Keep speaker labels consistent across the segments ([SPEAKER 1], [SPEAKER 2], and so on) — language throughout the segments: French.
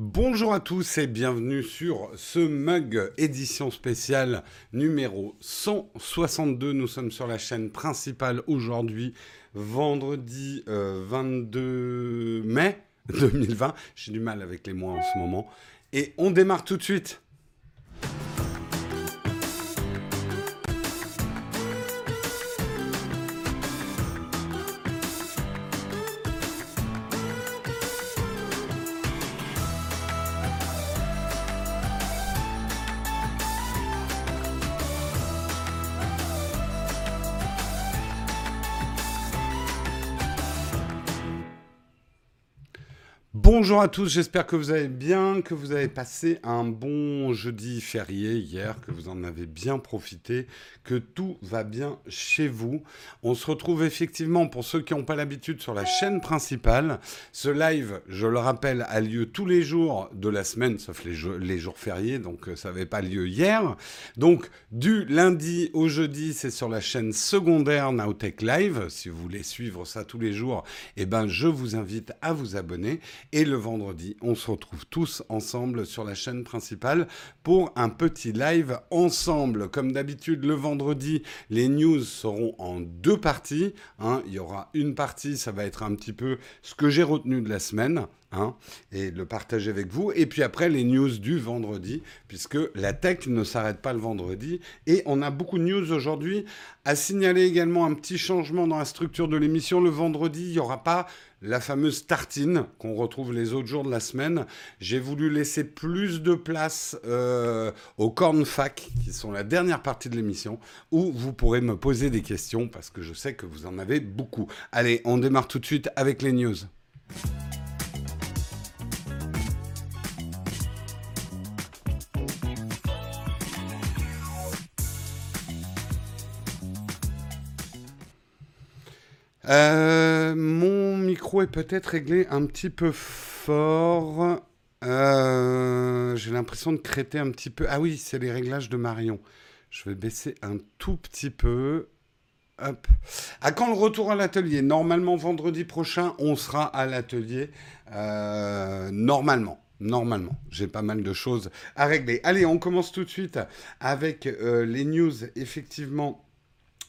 [SPEAKER 1] Bonjour à tous et bienvenue sur ce mug édition spéciale numéro 162. Nous sommes sur la chaîne principale aujourd'hui, vendredi 22 euh, mai 2020. J'ai du mal avec les mois en ce moment. Et on démarre tout de suite. Bonjour à tous, j'espère que vous allez bien, que vous avez passé un bon jeudi férié hier, que vous en avez bien profité, que tout va bien chez vous. On se retrouve effectivement, pour ceux qui n'ont pas l'habitude, sur la chaîne principale. Ce live, je le rappelle, a lieu tous les jours de la semaine, sauf les, jours fériés, donc euh, ça n'avait pas lieu hier. Donc du lundi au jeudi, c'est sur la chaîne secondaire Nowtech Live. Si vous voulez suivre ça tous les jours, eh ben, je vous invite à vous abonner. Le vendredi, on se retrouve tous ensemble sur la chaîne principale pour un petit live ensemble. Comme d'habitude, le vendredi, les news seront en deux parties. Hein. Il y aura une partie, ça va être un petit peu ce que j'ai retenu de la semaine. Hein, et le partager avec vous. Et puis après, les news du vendredi, puisque la tech ne s'arrête pas le vendredi. Et on a beaucoup de news aujourd'hui. À signaler également un petit changement dans la structure de l'émission. Le vendredi, il n'y aura pas la fameuse tartine qu'on retrouve les autres jours de la semaine. J'ai voulu laisser plus de place euh, aux corn fac, qui sont la dernière partie de l'émission, où vous pourrez me poser des questions, parce que je sais que vous en avez beaucoup. Allez, on démarre tout de suite avec les news. Euh, mon micro est peut-être réglé un petit peu fort. Euh, j'ai l'impression de créter un petit peu. Ah oui, c'est les réglages de Marion. Je vais baisser un tout petit peu. Hop. À quand le retour à l'atelier? Normalement, vendredi prochain, on sera à l'atelier. Euh, normalement. Normalement, j'ai pas mal de choses à régler. Allez, on commence tout de suite avec les news, effectivement,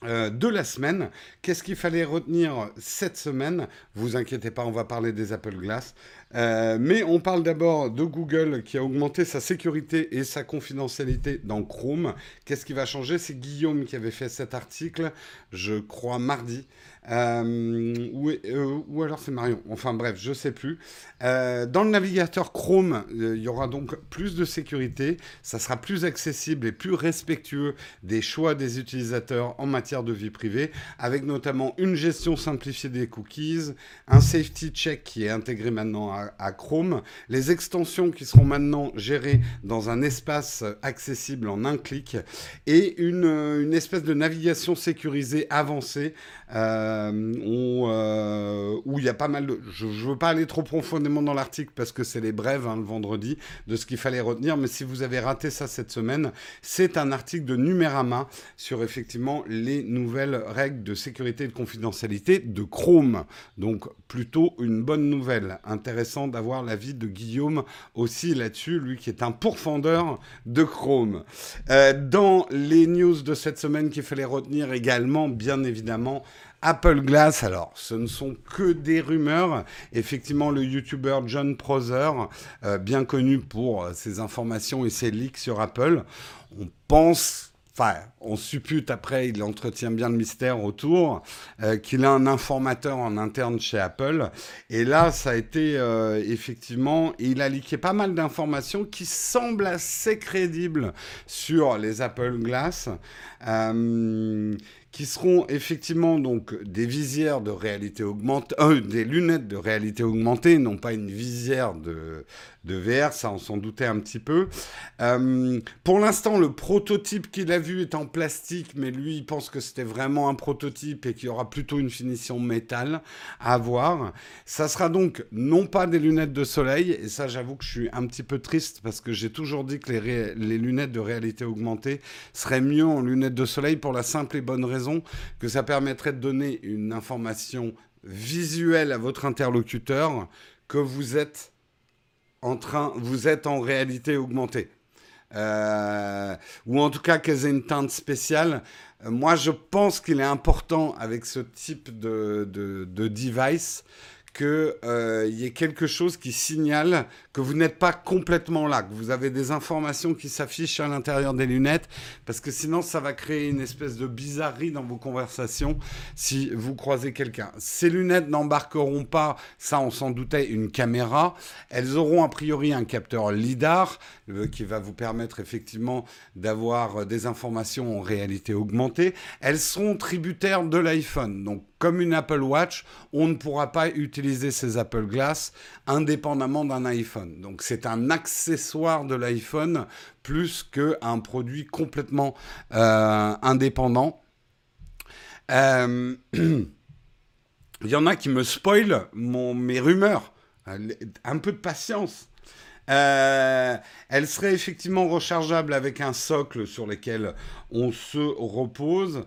[SPEAKER 1] euh, de la semaine. Qu'est-ce qu'il fallait retenir cette semaine? Vous inquiétez pas, on va parler des Apple Glass. Euh, mais on parle d'abord de Google qui a augmenté sa sécurité et sa confidentialité dans Chrome. Qu'est-ce qui va changer? C'est Guillaume qui avait fait cet article, je crois mardi. Euh, ou, euh, alors c'est Marion. Enfin bref, je sais plus. Euh, dans le navigateur Chrome, il y aura donc plus de sécurité. Ça sera plus accessible et plus respectueux des choix des utilisateurs en matière de vie privée, avec notamment une gestion simplifiée des cookies, un safety check qui est intégré maintenant à, Chrome, les extensions qui seront maintenant gérées dans un espace accessible en un clic, et une, espèce de navigation sécurisée avancée. Euh, où il y a pas mal de... Je ne veux pas aller trop profondément dans l'article parce que c'est les brèves hein, le vendredi de ce qu'il fallait retenir, mais si vous avez raté ça cette semaine, c'est un article de Numérama sur effectivement les nouvelles règles de sécurité et de confidentialité de Chrome. Donc plutôt une bonne nouvelle. Intéressant d'avoir l'avis de Guillaume aussi là-dessus, lui qui est un pourfendeur de Chrome. Euh, dans les news de cette semaine qu'il fallait retenir également, bien évidemment, Apple Glass, alors ce ne sont que des rumeurs. Effectivement, le YouTuber John Prosser, euh, bien connu pour euh, ses informations et ses leaks sur Apple, on pense Enfin, on suppute après, il entretient bien le mystère autour, euh, qu'il a un informateur en interne chez Apple. Et là, ça a été effectivement, il a liqué pas mal d'informations qui semblent assez crédibles sur les Apple Glass qui seront effectivement donc des visières de réalité augmentée, euh, des lunettes de réalité augmentée, non pas une visière de, de VR, ça on s'en doutait un petit peu. Euh, pour l'instant, le prototype qu'il a vu est en plastique, mais lui, il pense que c'était vraiment un prototype et qu'il y aura plutôt une finition métal à voir. Ça sera donc non pas des lunettes de soleil, et ça j'avoue que je suis un petit peu triste parce que j'ai toujours dit que les, les lunettes de réalité augmentée seraient mieux en lunettes de soleil pour la simple et bonne raison que ça permettrait de donner une information visuelle à votre interlocuteur que vous êtes en train, vous êtes en réalité augmentée. Euh, ou en tout cas qu'elles aient une teinte spéciale. Euh, moi, je pense qu'il est important avec ce type de, de, de device qu'il euh, y ait quelque chose qui signale que vous n'êtes pas complètement là, que vous avez des informations qui s'affichent à l'intérieur des lunettes, parce que sinon ça va créer une espèce de bizarrerie dans vos conversations si vous croisez quelqu'un. Ces lunettes n'embarqueront pas, ça on s'en doutait, une caméra. Elles auront a priori un capteur LIDAR euh, qui va vous permettre effectivement d'avoir des informations en réalité augmentée. Elles seront tributaires de l'iPhone, donc comme une Apple Watch, on ne pourra pas utiliser ces Apple Glass indépendamment d'un iPhone. Donc c'est un accessoire de l'iPhone plus qu'un produit complètement euh, indépendant. Euh, il y en a qui me spoilent mes rumeurs. Un peu de patience. Euh, elle serait effectivement rechargeable avec un socle sur lequel on se repose.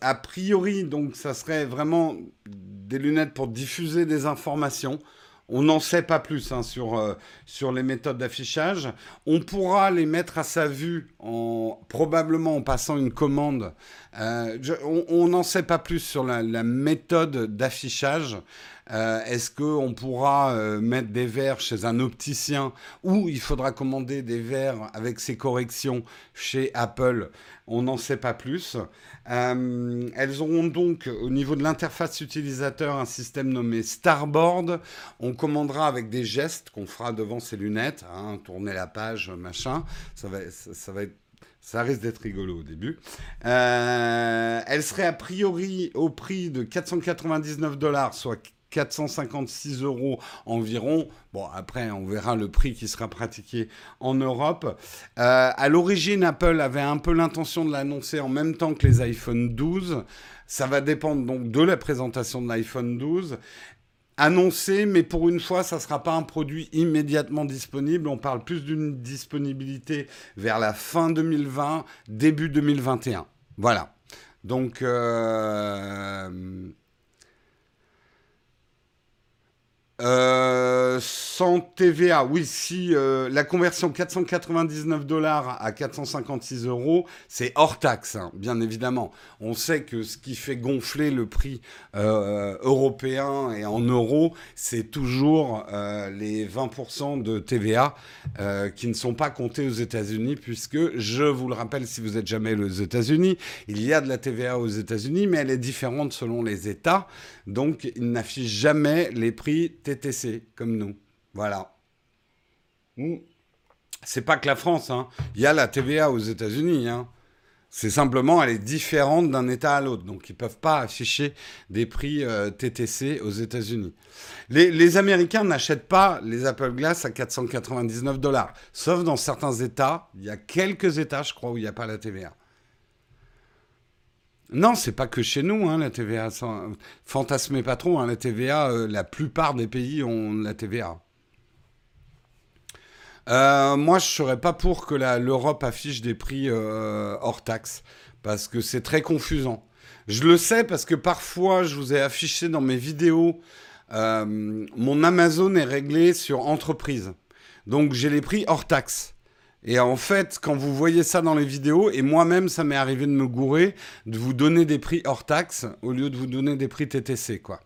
[SPEAKER 1] A priori, donc, ça serait vraiment des lunettes pour diffuser des informations. On n'en sait pas plus hein, sur, euh, sur les méthodes d'affichage. On pourra les mettre à sa vue en, probablement en passant une commande. Euh, on n'en sait pas plus sur la méthode d'affichage. Euh, est-ce qu'on pourra euh, mettre des verres chez un opticien ou il faudra commander des verres avec ces corrections chez Apple? On n'en sait pas plus. Euh, elles auront donc au niveau de l'interface utilisateur un système nommé Starboard. On commandera avec des gestes qu'on fera devant ces lunettes, hein, tourner la page, machin. Ça va, être risque d'être rigolo au début. elle serait a priori au prix de 499 dollars, soit 456 euros environ. Bon, après, on verra le prix qui sera pratiqué en Europe. Euh, à l'origine, Apple avait un peu l'intention de l'annoncer en même temps que les iPhone 12. Ça va dépendre donc de la présentation de l'iPhone 12 annoncé, mais pour une fois, ça ne sera pas un produit immédiatement disponible. On parle plus d'une disponibilité vers la fin 2020, début 2021. Voilà. Donc, euh, Euh, sans TVA, oui, si euh, la conversion 499 dollars à 456 euros, c'est hors taxe, hein, bien évidemment. On sait que ce qui fait gonfler le prix euh, européen et en euros, c'est toujours les 20% de TVA qui ne sont pas comptés aux États-Unis, puisque, je vous le rappelle, si vous n'êtes jamais aux États-Unis, il y a de la TVA aux États-Unis, mais elle est différente selon les États. Donc, ils n'affichent jamais les prix TTC comme nous. Voilà. Hmm. C'est pas que la France, hein. Il y a la TVA aux États-Unis, hein. C'est simplement, elle est différente d'un État à l'autre. Donc, ils ne peuvent pas afficher des prix euh, TTC aux États-Unis. Les, les, Américains n'achètent pas les Apple Glass à 499 dollars. Sauf dans certains États. Il y a quelques États, je crois, où il n'y a pas la TVA. Non, c'est pas que chez nous, hein, la TVA. Fantasmez pas trop, hein, la TVA, euh, la plupart des pays ont la TVA. Euh, moi, je serais pas pour que l'Europe affiche des prix euh, hors taxe, parce que c'est très confusant. Je le sais parce que parfois, je vous ai affiché dans mes vidéos, mon Amazon est réglé sur entreprise. Donc, j'ai les prix hors taxe. Et en fait, quand vous voyez ça dans les vidéos, et moi-même, ça m'est arrivé de me gourer, de vous donner des prix hors taxe au lieu de vous donner des prix TTC, quoi.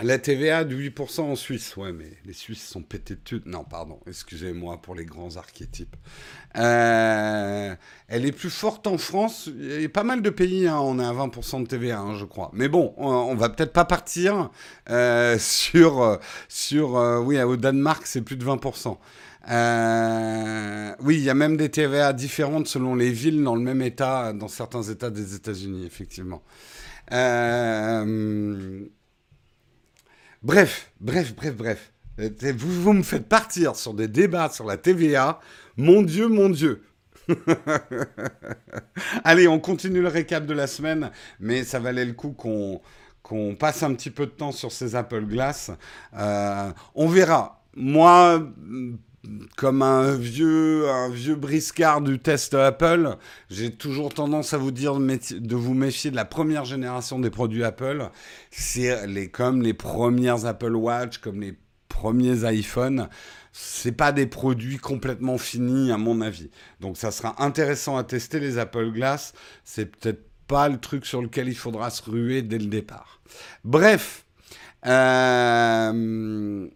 [SPEAKER 1] La TVA de 8% en Suisse, ouais, mais les Suisses sont pétés de thunes. Non, pardon, excusez-moi pour les grands archétypes. Euh, elle est plus forte en France. Il y a pas mal de pays, hein, on est à 20% de TVA, je crois. Mais bon, on, va peut-être pas partir euh, sur, sur euh, oui, au Danemark, c'est plus de 20%. oui, il y a même des TVA différentes selon les villes dans le même état, dans certains états des États-Unis, effectivement. Bref, bref, bref, bref. Vous, vous me faites partir sur des débats sur la TVA. Mon Dieu, mon Dieu. Allez, on continue le récap de la semaine, mais ça valait le coup qu'on qu'on passe un petit peu de temps sur ces Apple Glass. Euh, on verra. Moi, comme un vieux, un vieux briscard du test Apple, j'ai toujours tendance à vous dire de vous méfier de la première génération des produits Apple. C'est les, comme les premières Apple Watch, comme les premiers iPhones. C'est pas des produits complètement finis, à mon avis. Donc, ça sera intéressant à tester les Apple Glass. C'est peut-être pas le truc sur lequel il faudra se ruer dès le départ. Bref. Euh,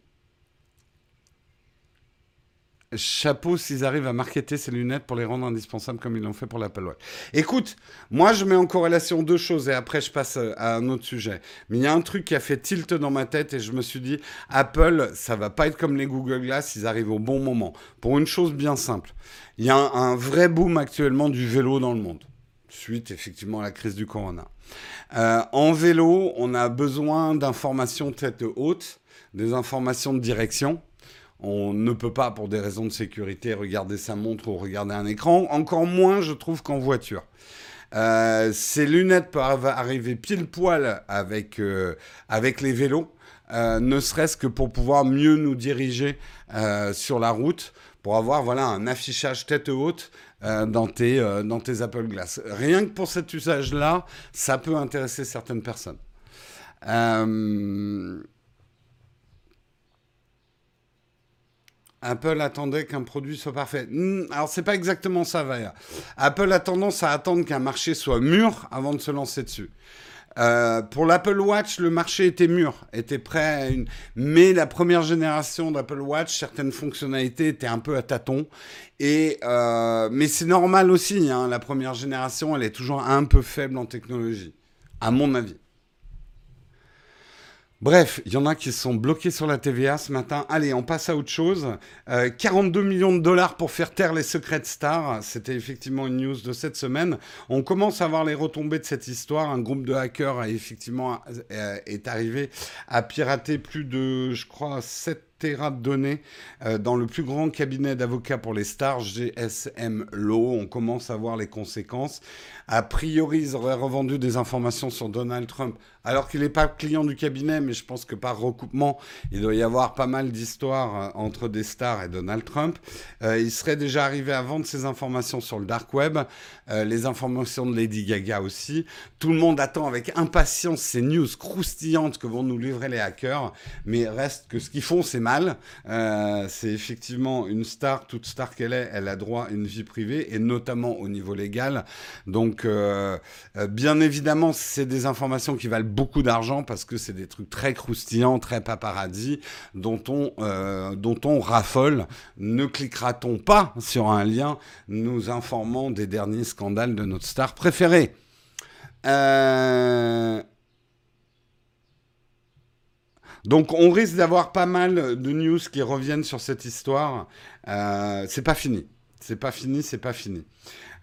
[SPEAKER 1] chapeau s'ils arrivent à marketer ces lunettes pour les rendre indispensables comme ils l'ont fait pour l'Apple Watch. Écoute, moi je mets en corrélation deux choses et après je passe euh, à un autre sujet. Mais il y a un truc qui a fait tilt dans ma tête et je me suis dit, Apple, ça va pas être comme les Google Glass, ils arrivent au bon moment. Pour une chose bien simple, il y a un, vrai boom actuellement du vélo dans le monde, suite effectivement à la crise du corona. Euh, en vélo, on a besoin d'informations tête haute, des informations de direction on ne peut pas, pour des raisons de sécurité, regarder sa montre ou regarder un écran. Encore moins, je trouve, qu'en voiture. Euh, ces lunettes peuvent arriver pile poil avec, euh, avec les vélos, euh, ne serait-ce que pour pouvoir mieux nous diriger sur la route, pour avoir voilà, un affichage tête haute dans, tes, dans tes Apple Glass. Rien que pour cet usage-là, ça peut intéresser certaines personnes. Apple attendait qu'un produit soit parfait. Hmm, alors c'est pas exactement ça, Vaya. Apple a tendance à attendre qu'un marché soit mûr avant de se lancer dessus. Euh, pour l'Apple Watch, le marché était mûr, était prêt. À une... Mais la première génération d'Apple Watch, certaines fonctionnalités étaient un peu à tâtons. Et euh, mais c'est normal aussi. Hein, la première génération, elle est toujours un peu faible en technologie, à mon avis. Bref, il y en a qui sont bloqués sur la TVA ce matin. Allez, on passe à autre chose. 42 euh, millions de dollars pour faire taire les secrets de stars. C'était effectivement une news de cette semaine. On commence à voir les retombées de cette histoire. Un groupe de hackers a effectivement euh, est arrivé à pirater plus de, je crois, 7 de données euh, dans le plus grand cabinet d'avocats pour les stars, GSM Law. On commence à voir les conséquences. A priori, ils auraient revendu des informations sur Donald Trump, alors qu'il n'est pas client du cabinet, mais je pense que par recoupement, il doit y avoir pas mal d'histoires euh, entre des stars et Donald Trump. Euh, il serait déjà arrivé à vendre ces informations sur le dark web, les informations de Lady Gaga aussi. Tout le monde attend avec impatience ces news croustillantes que vont nous livrer les hackers, mais reste que ce qu'ils font, c'est mal euh, c'est effectivement une star, toute star qu'elle est, elle a droit à une vie privée, et notamment au niveau légal. Donc, euh, euh, bien évidemment, c'est des informations qui valent beaucoup d'argent parce que c'est des trucs très croustillants, très paparazzi, dont on, dont on raffole. Ne cliquera-t-on pas sur un lien nous informant des derniers scandales de notre star préférée euh, donc on risque d'avoir pas mal de news qui reviennent sur cette histoire. Euh, c'est pas fini. C'est pas fini, c'est pas fini.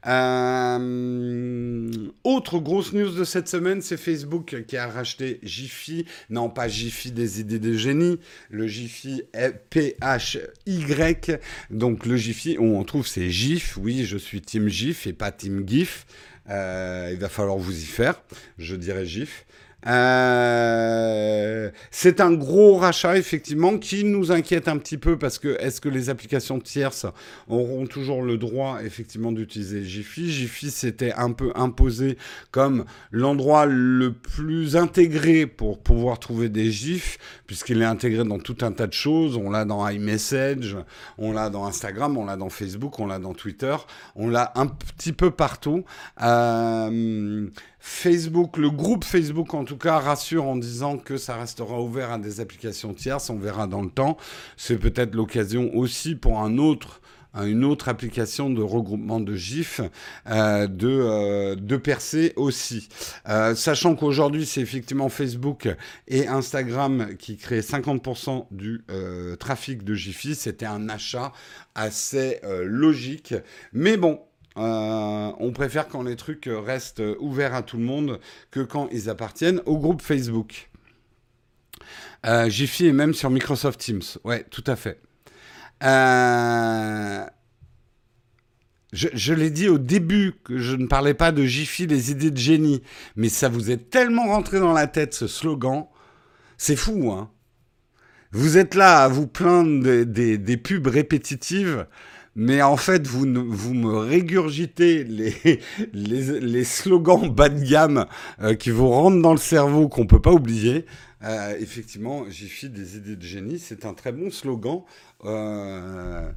[SPEAKER 1] Euh, autre grosse news de cette semaine, c'est Facebook qui a racheté Jiffy. Non, pas Jiffy des idées de génie, le Jiffy P-H-Y. Donc le Jiffy, on trouve c'est GIF. Oui, je suis Team GIF et pas Team GIF. Euh, il va falloir vous y faire. Je dirais GIF. Euh, c'est un gros rachat, effectivement, qui nous inquiète un petit peu parce que est-ce que les applications tierces auront toujours le droit, effectivement, d'utiliser Jiffy? Jiffy s'était un peu imposé comme l'endroit le plus intégré pour pouvoir trouver des GIFs, puisqu'il est intégré dans tout un tas de choses. On l'a dans iMessage, on l'a dans Instagram, on l'a dans Facebook, on l'a dans Twitter, on l'a un petit peu partout. Euh, Facebook, le groupe Facebook en tout cas, rassure en disant que ça restera ouvert à des applications tierces. On verra dans le temps. C'est peut-être l'occasion aussi pour une autre application de regroupement de GIF euh, de, euh, percer aussi. Euh, sachant qu'aujourd'hui, c'est effectivement Facebook et Instagram qui créent 50% du trafic de Jiffy. C'était un achat assez logique. Mais bon, euh, on préfère quand les trucs restent ouverts à tout le monde que quand ils appartiennent au groupe Facebook. Euh, Jiffy est même sur Microsoft Teams. Ouais, tout à fait. Euh, je, l'ai dit au début que je ne parlais pas de Jiffy, les idées de génie, mais ça vous est tellement rentré dans la tête ce slogan, c'est fou, hein vous êtes là à vous plaindre des, pubs répétitives, mais en fait, vous, me régurgitez les, slogans bas de gamme euh, qui vous rentrent dans le cerveau qu'on ne peut pas oublier. Euh, effectivement, Jiffy des idées de génie, c'est un très bon slogan, euh,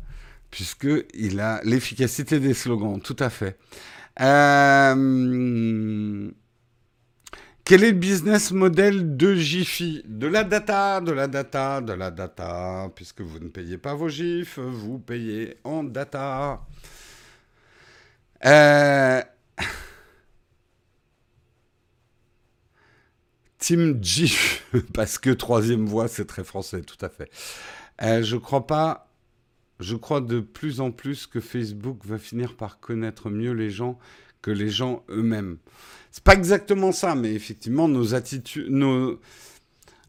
[SPEAKER 1] puisqu'il a l'efficacité des slogans, tout à fait. Euh, quel est le business model de Jiffy? De la data, de la data, de la data, puisque vous ne payez pas vos GIFs, vous payez en data. Euh... Team GIF, parce que troisième voix, c'est très français, tout à fait. Euh, je crois pas, je crois de plus en plus que Facebook va finir par connaître mieux les gens que les gens eux-mêmes. C'est pas exactement ça, mais effectivement, nos attitudes, nos...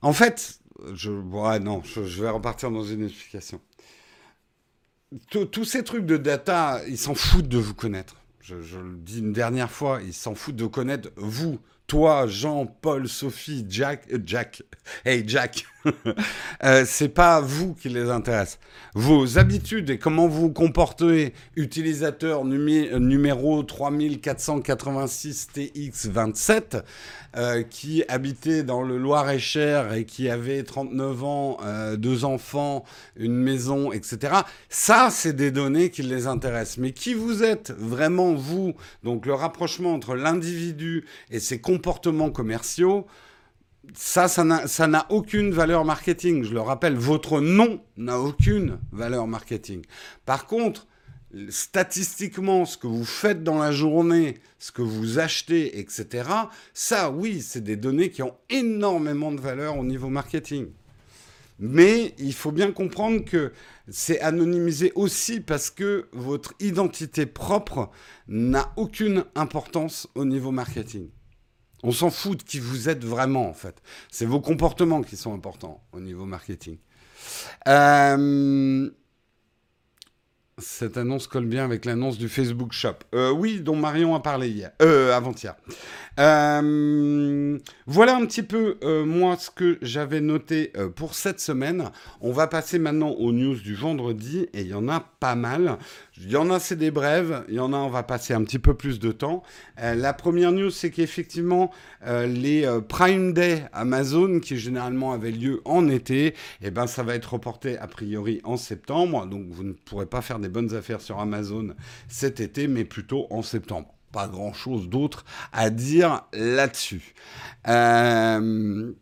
[SPEAKER 1] En fait, je, non, je, vais repartir dans une explication. Tous ces trucs de data, ils s'en foutent de vous connaître. Je, je, le dis une dernière fois, ils s'en foutent de connaître vous, toi, Jean, Paul, Sophie, Jack, euh, Jack, hey Jack, euh, c'est pas vous qui les intéresse. Vos habitudes et comment vous comportez, utilisateur numéro 3486 TX27, euh, qui habitait dans le Loir-et-Cher et qui avait 39 ans, euh, deux enfants, une maison, etc. Ça, c'est des données qui les intéressent. Mais qui vous êtes vraiment, vous? Donc le rapprochement entre l'individu et ses comportements commerciaux, ça, ça n'a aucune valeur marketing. Je le rappelle, votre nom n'a aucune valeur marketing. Par contre, statistiquement, ce que vous faites dans la journée, ce que vous achetez, etc., ça, oui, c'est des données qui ont énormément de valeur au niveau marketing. Mais il faut bien comprendre que c'est anonymisé aussi parce que votre identité propre n'a aucune importance au niveau marketing. On s'en fout de qui vous êtes vraiment, en fait. C'est vos comportements qui sont importants au niveau marketing. Euh, cette annonce colle bien avec l'annonce du Facebook Shop. Euh, oui, dont Marion a parlé hier, euh, avant-hier. Euh, voilà un petit peu, moi, ce que j'avais noté pour cette semaine. On va passer maintenant aux news du vendredi, et il y en a pas mal. Il y en a, c'est des brèves. Il y en a, on va passer un petit peu plus de temps. Euh, la première news, c'est qu'effectivement, euh, les euh, Prime Day Amazon, qui généralement avaient lieu en été, eh ben, ça va être reporté a priori en septembre. Donc, vous ne pourrez pas faire des bonnes affaires sur Amazon cet été, mais plutôt en septembre. Pas grand chose d'autre à dire là-dessus. Euh,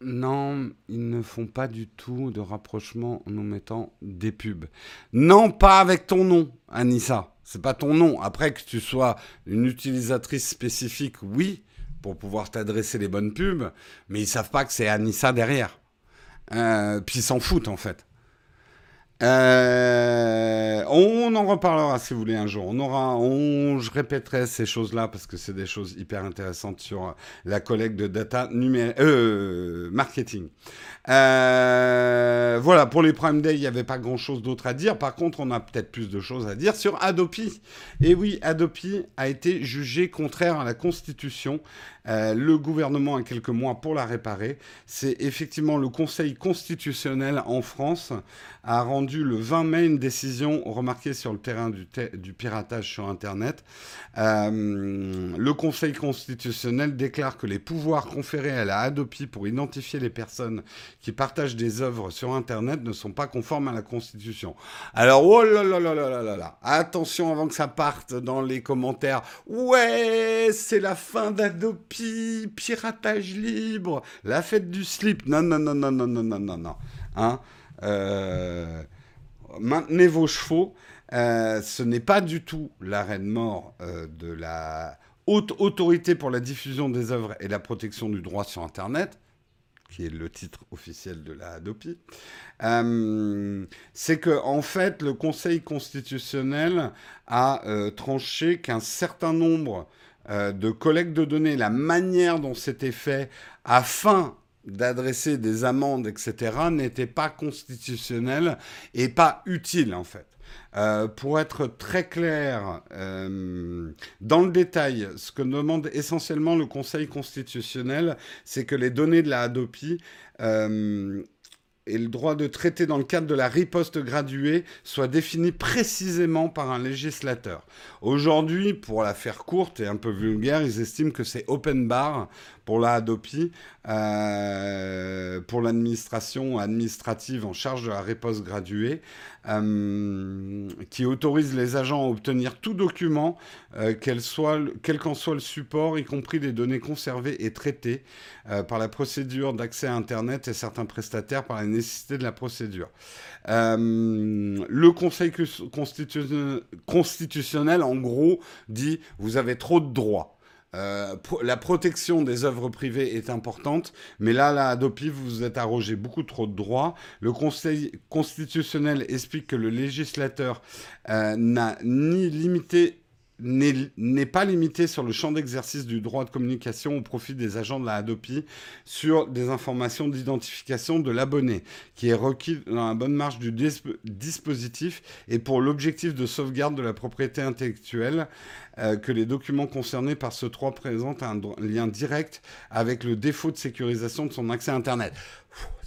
[SPEAKER 1] non, ils ne font pas du tout de rapprochement en nous mettant des pubs. Non, pas avec ton nom, Anissa. C'est pas ton nom. Après que tu sois une utilisatrice spécifique, oui, pour pouvoir t'adresser les bonnes pubs, mais ils savent pas que c'est Anissa derrière. Euh, puis ils s'en foutent en fait. Euh, on en reparlera si vous voulez un jour. On aura, je répéterai ces choses-là parce que c'est des choses hyper intéressantes sur la collecte de data numérique, euh, marketing. Euh, voilà, pour les Prime Day, il n'y avait pas grand-chose d'autre à dire. Par contre, on a peut-être plus de choses à dire sur Adopi. Et oui, Adopi a été jugé contraire à la Constitution. Euh, le gouvernement a quelques mois pour la réparer. C'est effectivement le Conseil constitutionnel en France a rendu le 20 mai une décision remarquée sur le terrain du, piratage sur Internet. Euh, le Conseil constitutionnel déclare que les pouvoirs conférés à la Adopi pour identifier les personnes qui partagent des œuvres sur Internet ne sont pas conformes à la Constitution. Alors, oh là là là là là là attention avant que ça parte dans les commentaires. Ouais, c'est la fin piratage libre, la fête du slip. Non, non, non, non, non, non, non, non, non. Hein euh, maintenez vos chevaux. Euh, ce n'est pas du tout l'arrêt de mort euh, de la haute autorité pour la diffusion des œuvres et la protection du droit sur Internet, qui est le titre officiel de la Adopi, c'est que en fait le Conseil constitutionnel a tranché qu'un certain nombre de collectes de données, la manière dont c'était fait, afin d'adresser des amendes, etc., n'était pas constitutionnel et pas utile, en fait. Euh, pour être très clair, euh, dans le détail, ce que demande essentiellement le Conseil constitutionnel, c'est que les données de la Hadopi euh, et le droit de traiter dans le cadre de la riposte graduée soit défini précisément par un législateur. Aujourd'hui, pour la faire courte et un peu vulgaire, ils estiment que c'est open bar pour la Hadopi, euh, pour l'administration administrative en charge de la riposte graduée, euh, qui autorise les agents à obtenir tout document, euh, quel, qu'en soit le support, y compris les données conservées et traitées par la procédure d'accès à Internet et certains prestataires par la nécessité de la procédure. le Conseil constitutionnel, en gros, dit vous avez trop de droits. Euh, la protection des œuvres privées est importante, mais là, la Adopi, vous vous êtes arrogé beaucoup trop de droits. Le Conseil constitutionnel explique que le législateur euh, n'a ni limité n'est pas limité sur le champ d'exercice du droit de communication au profit des agents de la Hadopi sur des informations d'identification de l'abonné, qui est requis dans la bonne marge du dispositif et pour l'objectif de sauvegarde de la propriété intellectuelle, euh, que les documents concernés par ce droit présentent un lien direct avec le défaut de sécurisation de son accès à Internet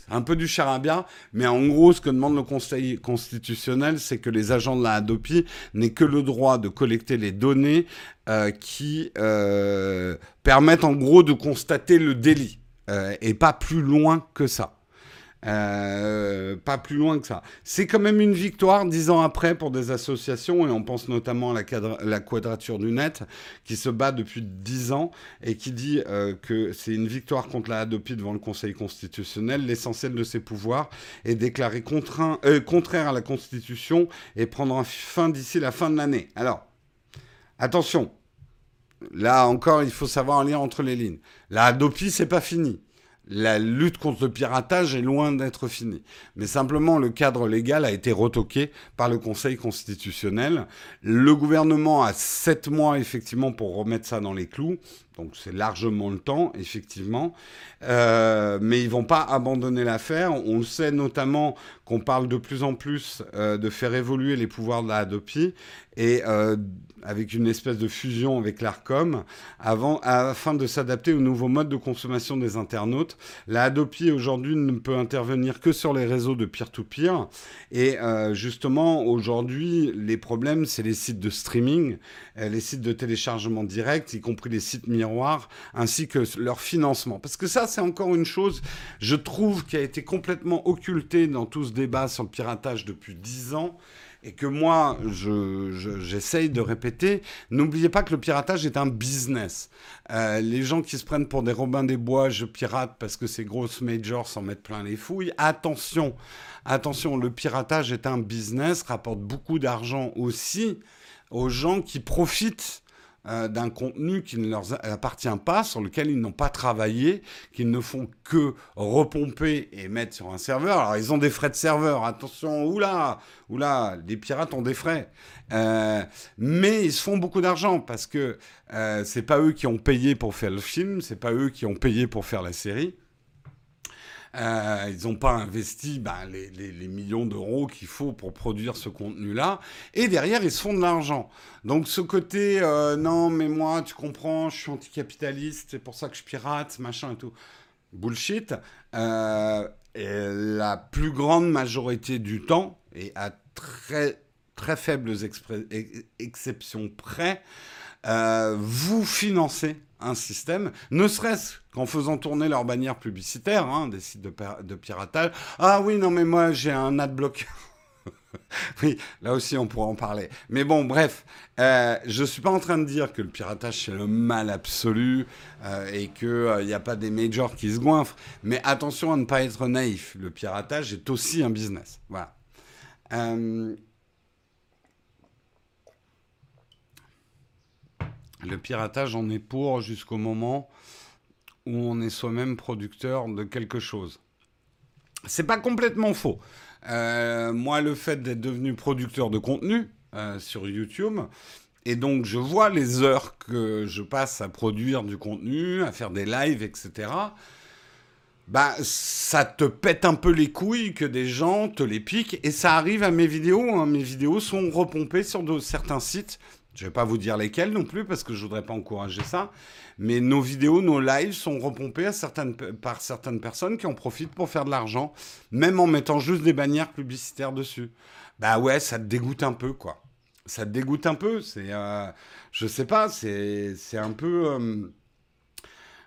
[SPEAKER 1] un peu du charabia, mais en gros, ce que demande le Conseil constitutionnel, c'est que les agents de la Hadopi n'aient que le droit de collecter les données euh, qui euh, permettent en gros de constater le délit, euh, et pas plus loin que ça. Euh, pas plus loin que ça. C'est quand même une victoire dix ans après pour des associations, et on pense notamment à la, Quadrature du Net, qui se bat depuis dix ans et qui dit euh, que c'est une victoire contre la Hadopi devant le Conseil constitutionnel. L'essentiel de ses pouvoirs est déclaré euh, contraire à la Constitution et prendra fin d'ici la fin de l'année. Alors, attention, là encore, il faut savoir lire entre les lignes. La Hadopi, c'est pas fini la lutte contre le piratage est loin d'être finie. Mais simplement, le cadre légal a été retoqué par le Conseil constitutionnel. Le gouvernement a sept mois, effectivement, pour remettre ça dans les clous. Donc c'est largement le temps, effectivement. Euh, mais ils vont pas abandonner l'affaire. On le sait notamment qu'on parle de plus en plus euh, de faire évoluer les pouvoirs de la Hadopi et euh, avec une espèce de fusion avec l'ARCOM afin de s'adapter aux nouveaux modes de consommation des internautes. La Hadopi aujourd'hui ne peut intervenir que sur les réseaux de peer-to-peer. et justement aujourd'hui les problèmes c'est les sites de streaming, les sites de téléchargement direct, y compris les sites miroirs ainsi que leur financement. Parce que ça, c'est encore une chose, je trouve, qui a été complètement occultée dans tout ce débat sur le piratage depuis dix ans et que moi, j'essaye de répéter, n'oubliez pas que le piratage est un business. Euh, les gens qui se prennent pour des Robins des Bois, je pirate parce que ces grosses majors s'en mettent plein les fouilles. Attention, attention, le piratage est un business, rapporte beaucoup d'argent aussi aux gens qui profitent euh, d'un contenu qui ne leur appartient pas, sur lequel ils n'ont pas travaillé, qu'ils ne font que repomper et mettre sur un serveur. Alors ils ont des frais de serveur, attention, oula, oula, les pirates ont des frais. Euh, mais ils se font beaucoup d'argent parce que euh, c'est pas eux qui ont payé pour faire le film, c'est pas eux qui ont payé pour faire la série. Euh, ils n'ont pas investi ben, les, millions d'euros qu'il faut pour produire ce contenu-là. Et derrière, ils se font de l'argent. Donc ce côté, euh, non, mais moi, tu comprends, je suis anticapitaliste, c'est pour ça que je pirate, machin et tout. Bullshit. Euh, la plus grande majorité du temps, et à très, très faibles exceptions près, vous financez un système, ne serait-ce qu'en faisant tourner leur bannière publicitaire, hein, des sites de, piratage. Ah oui, non, mais moi j'ai un adblock. oui, là aussi on pourra en parler. Mais bon, bref, euh, je ne suis pas en train de dire que le piratage c'est le mal absolu euh, et qu'il n'y euh, a pas des majors qui se goinfrent. Mais attention à ne pas être naïf. Le piratage est aussi un business. Voilà. Le piratage, on est pour jusqu'au moment où on est soi-même producteur de quelque chose. C'est pas complètement faux. Euh, moi, le fait d'être devenu producteur de contenu euh, sur YouTube, et donc je vois les heures que je passe à produire du contenu, à faire des lives, etc. bah, ça te pète un peu les couilles que des gens te les piquent. Et ça arrive à mes vidéos. Hein. Mes vidéos sont repompées sur de, certains sites. Je ne vais pas vous dire lesquels non plus parce que je voudrais pas encourager ça. Mais nos vidéos, nos lives sont repompés par certaines personnes qui en profitent pour faire de l'argent, même en mettant juste des bannières publicitaires dessus. Bah ouais, ça te dégoûte un peu, quoi. Ça te dégoûte un peu. C'est, euh, je sais pas, c'est, c'est un peu. Euh,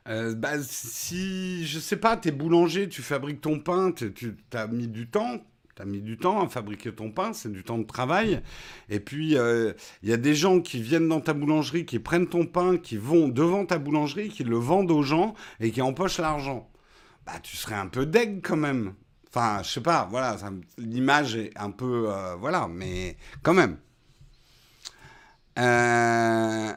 [SPEAKER 1] euh, bah, si, je sais pas, t'es boulanger, tu fabriques ton pain, tu as mis du temps, tu as mis du temps à fabriquer ton pain, c'est du temps de travail. Et puis, il euh, y a des gens qui viennent dans ta boulangerie, qui prennent ton pain, qui vont devant ta boulangerie, qui le vendent aux gens et qui empochent l'argent. Bah, tu serais un peu deg quand même. Enfin, je sais pas, voilà, l'image est un peu. Euh, voilà, mais quand même. Euh.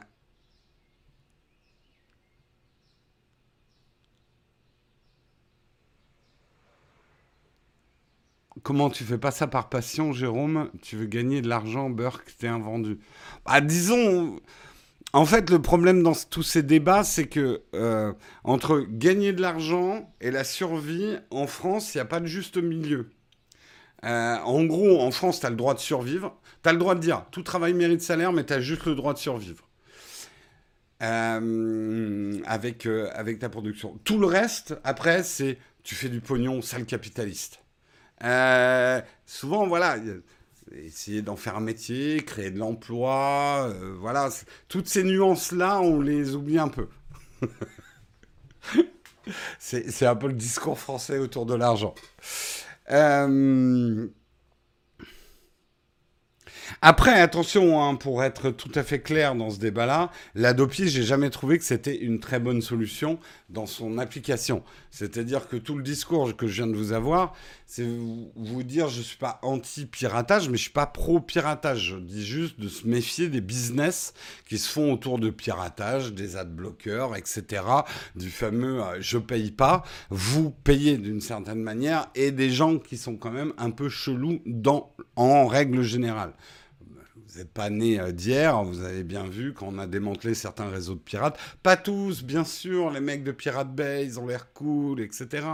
[SPEAKER 1] Comment tu fais pas ça par passion, Jérôme? Tu veux gagner de l'argent, Burke, t'es invendu. Bah, disons, en fait, le problème dans tous ces débats, c'est que euh, entre gagner de l'argent et la survie, en France, il n'y a pas de juste milieu. Euh, en gros, en France, tu as le droit de survivre. Tu as le droit de dire tout travail mérite salaire, mais tu as juste le droit de survivre. Euh, avec, avec ta production. Tout le reste, après, c'est tu fais du pognon, sale capitaliste. Euh, souvent, voilà, essayer d'en faire un métier, créer de l'emploi, euh, voilà, toutes ces nuances-là, on les oublie un peu. c'est un peu le discours français autour de l'argent. Euh, après, attention, hein, pour être tout à fait clair dans ce débat-là, l'Adopi, j'ai jamais trouvé que c'était une très bonne solution dans son application. C'est-à-dire que tout le discours que je viens de vous avoir, c'est vous, dire je suis pas anti-piratage, mais je suis pas pro-piratage. Je dis juste de se méfier des business qui se font autour de piratage, des ad-bloqueurs, etc. Du fameux euh, je paye pas, vous payez d'une certaine manière, et des gens qui sont quand même un peu chelous en règle générale vous n'êtes pas né euh, d'hier, vous avez bien vu qu'on a démantelé certains réseaux de pirates. Pas tous, bien sûr, les mecs de Pirate Bay, ils ont l'air cool, etc.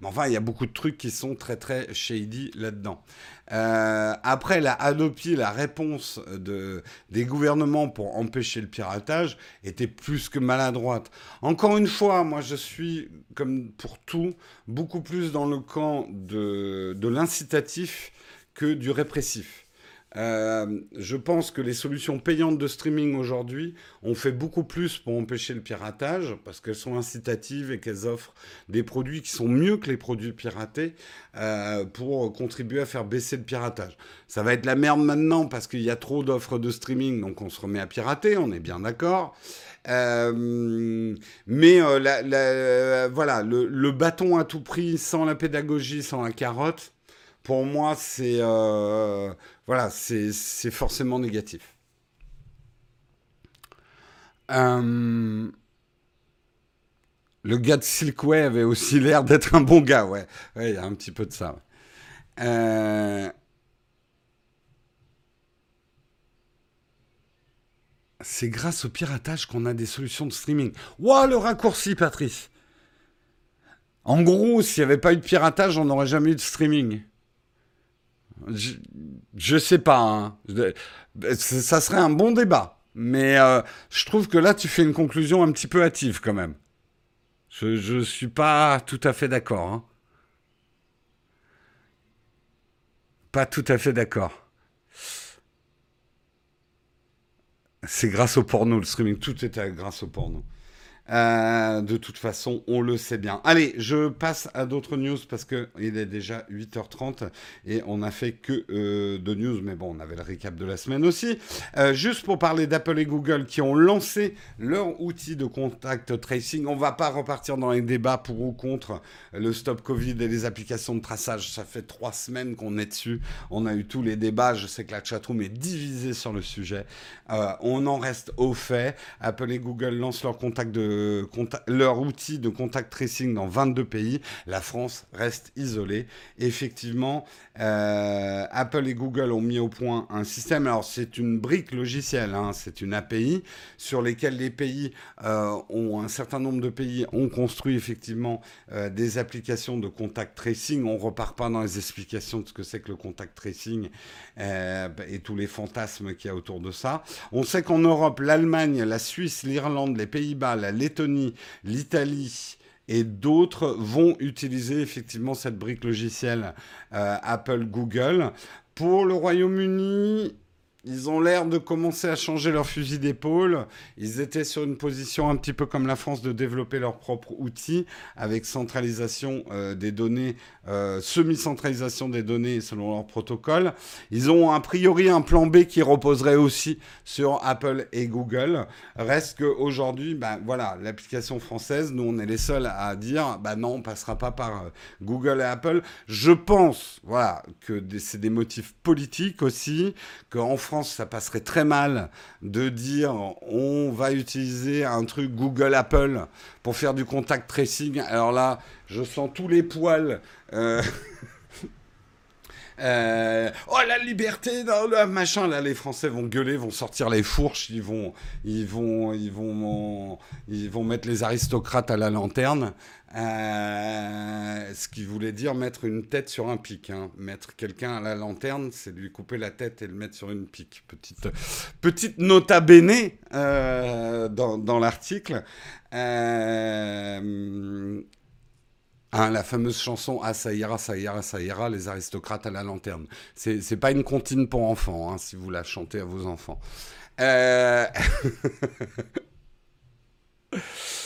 [SPEAKER 1] Mais enfin, il y a beaucoup de trucs qui sont très très shady là-dedans. Euh, après, la Adopi, la réponse de, des gouvernements pour empêcher le piratage était plus que maladroite. Encore une fois, moi je suis, comme pour tout, beaucoup plus dans le camp de l'incitatif que du répressif. Euh, je pense que les solutions payantes de streaming aujourd'hui ont fait beaucoup plus pour empêcher le piratage parce qu'elles sont incitatives et qu'elles offrent des produits qui sont mieux que les produits piratés euh, pour contribuer à faire baisser le piratage. Ça va être la merde maintenant parce qu'il y a trop d'offres de streaming, donc on se remet à pirater, on est bien d'accord. Euh, mais voilà, le, bâton à tout prix, sans la pédagogie, sans la carotte, pour moi, c'est voilà, c'est forcément négatif. Euh, le gars de Silkway avait aussi l'air d'être un bon gars, ouais. il y a un petit peu de ça. Euh, c'est grâce au piratage qu'on a des solutions de streaming. Waouh, le raccourci, Patrice. En gros, s'il n'y avait pas eu de piratage, on n'aurait jamais eu de streaming. Je, sais pas. Hein. Ça serait un bon débat. Mais euh, je trouve que là, tu fais une conclusion un petit peu hâtive quand même. Je ne suis pas tout à fait d'accord. Hein. Pas tout à fait d'accord. C'est grâce au porno, le streaming. Tout était grâce au porno. Euh, de toute façon, on le sait bien. Allez, je passe à d'autres news parce qu'il est déjà 8h30 et on n'a fait que euh, de news, mais bon, on avait le récap de la semaine aussi. Euh, juste pour parler d'Apple et Google qui ont lancé leur outil de contact tracing, on va pas repartir dans les débats pour ou contre le stop Covid et les applications de traçage. Ça fait trois semaines qu'on est dessus. On a eu tous les débats. Je sais que la chatroom est divisée sur le sujet. on en reste au fait. Apple et Google lancent leur contact de de leur outil de contact tracing dans 22 pays. La France reste isolée. Effectivement, euh, Apple et Google ont mis au point un système. Alors c'est une brique logicielle, hein, c'est une API sur lesquelles les pays euh, ont un certain nombre de pays ont construit effectivement euh, des applications de contact tracing. On repart pas dans les explications de ce que c'est que le contact tracing et tous les fantasmes qu'il y a autour de ça. On sait qu'en Europe, l'Allemagne, la Suisse, l'Irlande, les Pays-Bas, la Lettonie, l'Italie et d'autres vont utiliser effectivement cette brique logicielle euh, Apple Google. Pour le Royaume-Uni, ils ont l'air de commencer à changer leur fusil d'épaule. Ils étaient sur une position un petit peu comme la France de développer leur propre outil avec centralisation euh, des données, euh, semi-centralisation des données selon leur protocole. Ils ont a priori un plan B qui reposerait aussi sur Apple et Google. Reste qu'aujourd'hui, ben voilà, l'application française, nous on est les seuls à dire, bah non, on passera pas par euh, Google et Apple. Je pense, voilà, que c'est des motifs politiques aussi, qu'en France ça passerait très mal de dire on va utiliser un truc Google Apple pour faire du contact tracing. Alors là, je sens tous les poils. Euh, euh, oh la liberté, machin là, les Français vont gueuler, vont sortir les fourches, ils vont, ils vont, ils vont, ils vont mettre les aristocrates à la lanterne. Euh, ce qui voulait dire mettre une tête sur un pic. Hein. Mettre quelqu'un à la lanterne, c'est lui couper la tête et le mettre sur une pique. Petite, petite nota bene euh, dans, l'article. Hein, la fameuse chanson Ah, ça ira, ça ira, ça ira, les aristocrates à la lanterne. C'est pas une comptine pour enfants, hein, si vous la chantez à vos enfants. Euh...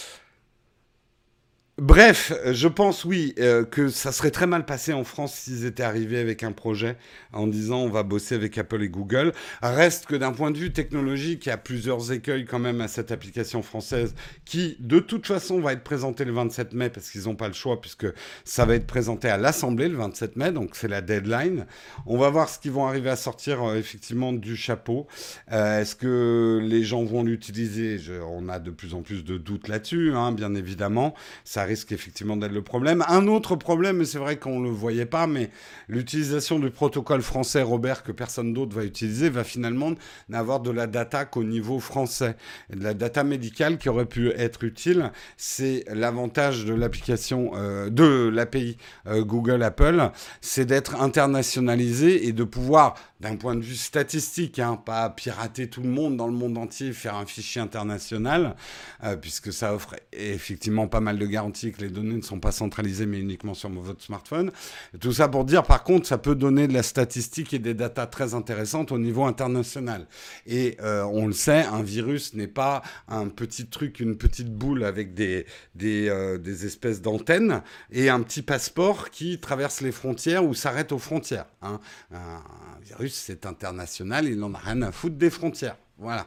[SPEAKER 1] Bref, je pense oui euh, que ça serait très mal passé en France s'ils étaient arrivés avec un projet en disant on va bosser avec Apple et Google. Reste que d'un point de vue technologique, il y a plusieurs écueils quand même à cette application française qui de toute façon va être présentée le 27 mai parce qu'ils n'ont pas le choix puisque ça va être présenté à l'Assemblée le 27 mai, donc c'est la deadline. On va voir ce qu'ils vont arriver à sortir euh, effectivement du chapeau. Euh, est-ce que les gens vont l'utiliser? On a de plus en plus de doutes là-dessus, hein, bien évidemment. Ça risque effectivement d'être le problème. Un autre problème, et c'est vrai qu'on ne le voyait pas, mais l'utilisation du protocole français, Robert, que personne d'autre va utiliser, va finalement n'avoir de la data qu'au niveau français. De la data médicale qui aurait pu être utile, c'est l'avantage de l'application, euh, de l'API euh, Google Apple, c'est d'être internationalisé et de pouvoir d'un point de vue statistique, hein, pas pirater tout le monde dans le monde entier, faire un fichier international, euh, puisque ça offre effectivement pas mal de garanties que les données ne sont pas centralisées mais uniquement sur votre smartphone. tout ça pour dire, par contre, ça peut donner de la statistique et des datas très intéressantes au niveau international. Et euh, on le sait, un virus n'est pas un petit truc, une petite boule avec des, euh, espèces d'antennes et un petit passeport qui traverse les frontières ou s'arrête aux frontières. Hein. Un, virus, c'est international, il n'en a rien à foutre des frontières. Voilà.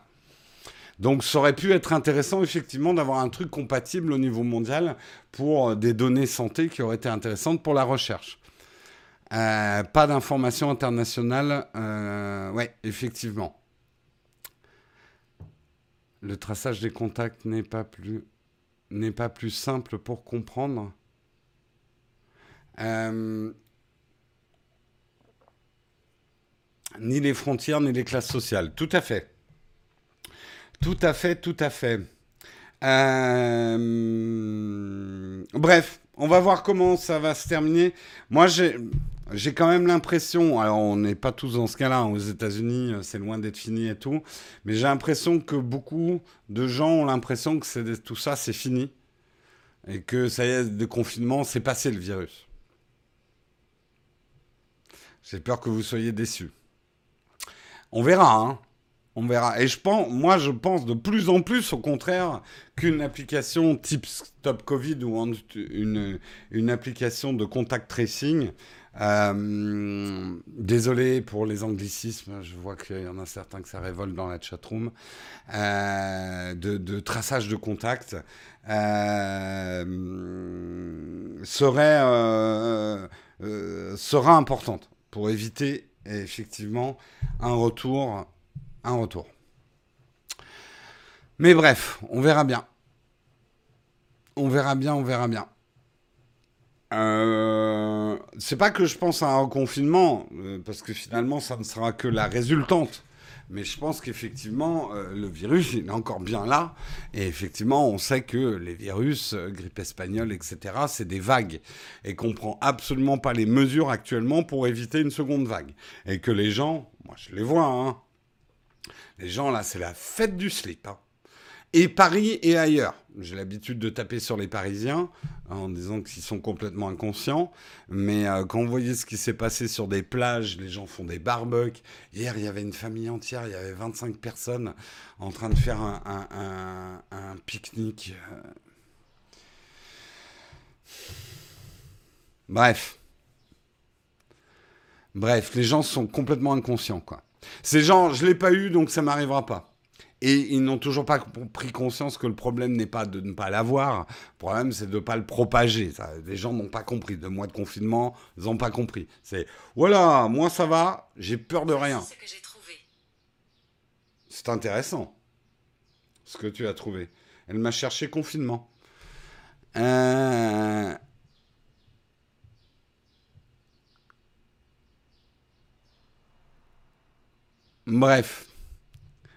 [SPEAKER 1] Donc ça aurait pu être intéressant effectivement d'avoir un truc compatible au niveau mondial pour euh, des données santé qui auraient été intéressantes pour la recherche. Euh, pas d'informations internationales, euh, ouais, effectivement. Le traçage des contacts n'est pas plus n'est pas plus simple pour comprendre. Euh, ni les frontières, ni les classes sociales. Tout à fait. Tout à fait, tout à fait. Euh, bref, on va voir comment ça va se terminer. Moi, j'ai, quand même l'impression, alors on n'est pas tous dans ce cas-là, hein, aux États-Unis, euh, c'est loin d'être fini et tout, mais j'ai l'impression que beaucoup de gens ont l'impression que tout ça, c'est fini. Et que ça y est, de confinement, c'est passé le virus. J'ai peur que vous soyez déçus. On verra, hein. On verra. Et je pense, moi, je pense de plus en plus, au contraire, qu'une application type Stop Covid ou une, application de contact tracing. Euh, désolé pour les anglicismes, je vois qu'il y en a certains que ça révolte dans la chatroom. Euh, de, traçage de contact euh, euh, sera importante pour éviter effectivement un retour, un retour. Mais bref, on verra bien. On verra bien, on verra bien. Euh, c'est pas que je pense à un confinement, euh, parce que finalement, ça ne sera que la résultante. Mais je pense qu'effectivement, euh, le virus, il est encore bien là. Et effectivement, on sait que les virus, grippe espagnole, etc., c'est des vagues. Et qu'on prend absolument pas les mesures actuellement pour éviter une seconde vague. Et que les gens, moi je les vois, hein, les gens là, c'est la fête du slip. Hein et Paris et ailleurs. J'ai l'habitude de taper sur les Parisiens en disant qu'ils sont complètement inconscients. Mais euh, quand vous voyez ce qui s'est passé sur des plages, les gens font des barbecues. Hier, il y avait une famille entière, il y avait 25 personnes en train de faire un, pique-nique. Bref. Bref, les gens sont complètement inconscients, quoi. Ces gens, je ne l'ai pas eu, donc ça m'arrivera pas. Et ils n'ont toujours pas pris conscience que le problème n'est pas de ne pas l'avoir. Le problème, c'est de ne pas le propager. les gens n'ont pas compris. Deux mois de confinement, ils n'ont pas compris. C'est voilà, moi ça va, j'ai peur de rien. C'est intéressant ce que tu as trouvé. Elle m'a cherché confinement. Euh... Bref.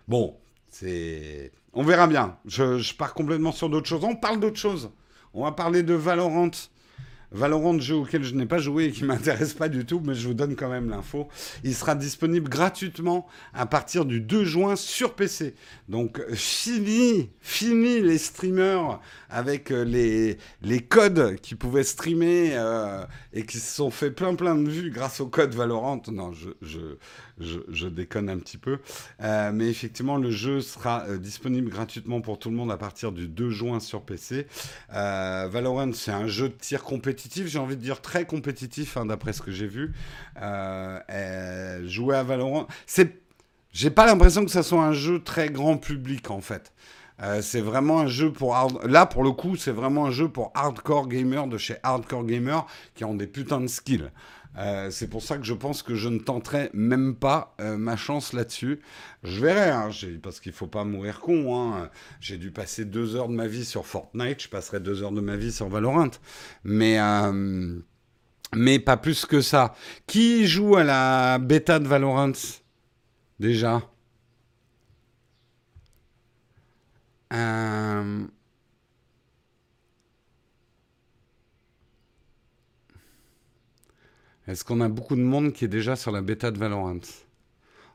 [SPEAKER 1] Bon, On verra bien. Je, pars complètement sur d'autres choses. On parle d'autres choses. On va parler de Valorant. Valorant, jeu auquel je n'ai pas joué et qui m'intéresse pas du tout, mais je vous donne quand même l'info. Il sera disponible gratuitement à partir du 2 juin sur PC. Donc fini, fini les streamers avec euh, les, les codes qui pouvaient streamer euh, et qui se sont fait plein plein de vues grâce au code Valorant. Non, je, je, déconne un petit peu. Euh, mais effectivement, le jeu sera disponible gratuitement pour tout le monde à partir du 2 juin sur PC. Valorant, c'est un jeu de tir compétitif, j'ai envie de dire très compétitif, hein, d'après ce que j'ai vu. jouer à Valorant. J'ai pas l'impression que ça soit un jeu très grand public en fait. Euh, c'est vraiment un jeu pour là pour le coup c'est vraiment un jeu pour hardcore gamers de chez hardcore gamers qui ont des putains de skills. Euh, c'est pour ça que je pense que je ne tenterai même pas euh, ma chance là-dessus. Je verrai, hein, parce qu'il faut pas mourir con. Hein. J'ai dû passer deux heures de ma vie sur Fortnite, je passerai deux heures de ma vie sur Valorant. Mais, mais pas plus que ça. Qui joue à la bêta de Valorant déjà? Est-ce qu'on a beaucoup de monde qui est déjà sur la bêta de Valorant?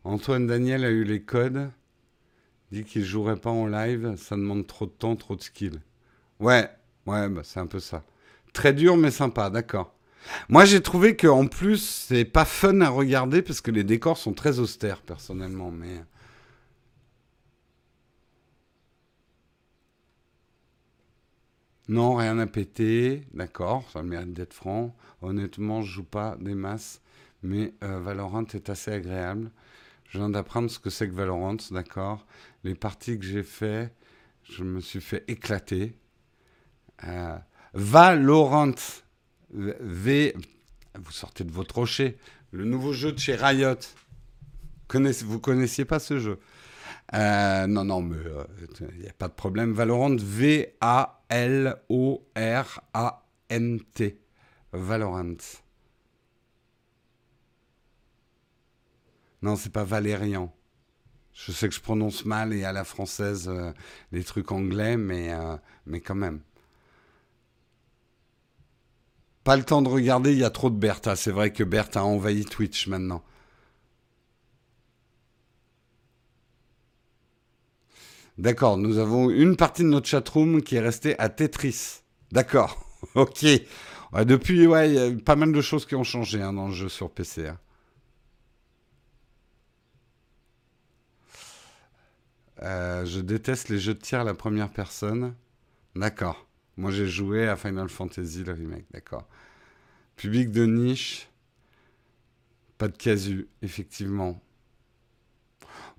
[SPEAKER 1] Antoine Daniel a eu les codes, dit qu'il jouerait pas en live, ça demande trop de temps, trop de skill. Ouais, ouais, bah c'est un peu ça. Très dur mais sympa, d'accord. Moi j'ai trouvé qu'en plus c'est pas fun à regarder parce que les décors sont très austères personnellement, Non, rien à péter, d'accord, ça mérite d'être franc. Honnêtement, je joue pas des masses, mais euh, Valorant est assez agréable. Je viens d'apprendre ce que c'est que Valorant, d'accord. Les parties que j'ai fait, je me suis fait éclater. Euh, Valorant, V, vous sortez de votre rocher. Le nouveau jeu de chez Riot. Connaissez, vous connaissiez pas ce jeu? Euh, non, non, mais il n'y a pas de problème. Valorant, V-A-L-O-R-A-N-T. Valorant. Non, c'est pas Valérian. Je sais que je prononce mal et à la française euh, les trucs anglais, mais, mais quand même. Pas le temps de regarder, il y a trop de Bertha. C'est vrai que Bertha a envahi Twitch maintenant. D'accord, nous avons une partie de notre chatroom qui est restée à Tetris. D'accord, ok. depuis, ouais, il y a pas mal de choses qui ont changé hein, dans le jeu sur PC. Hein. Euh, je déteste les jeux de tir à la première personne. D'accord. Moi, j'ai joué à Final Fantasy, le remake. D'accord. Public de niche. Pas de casu, effectivement.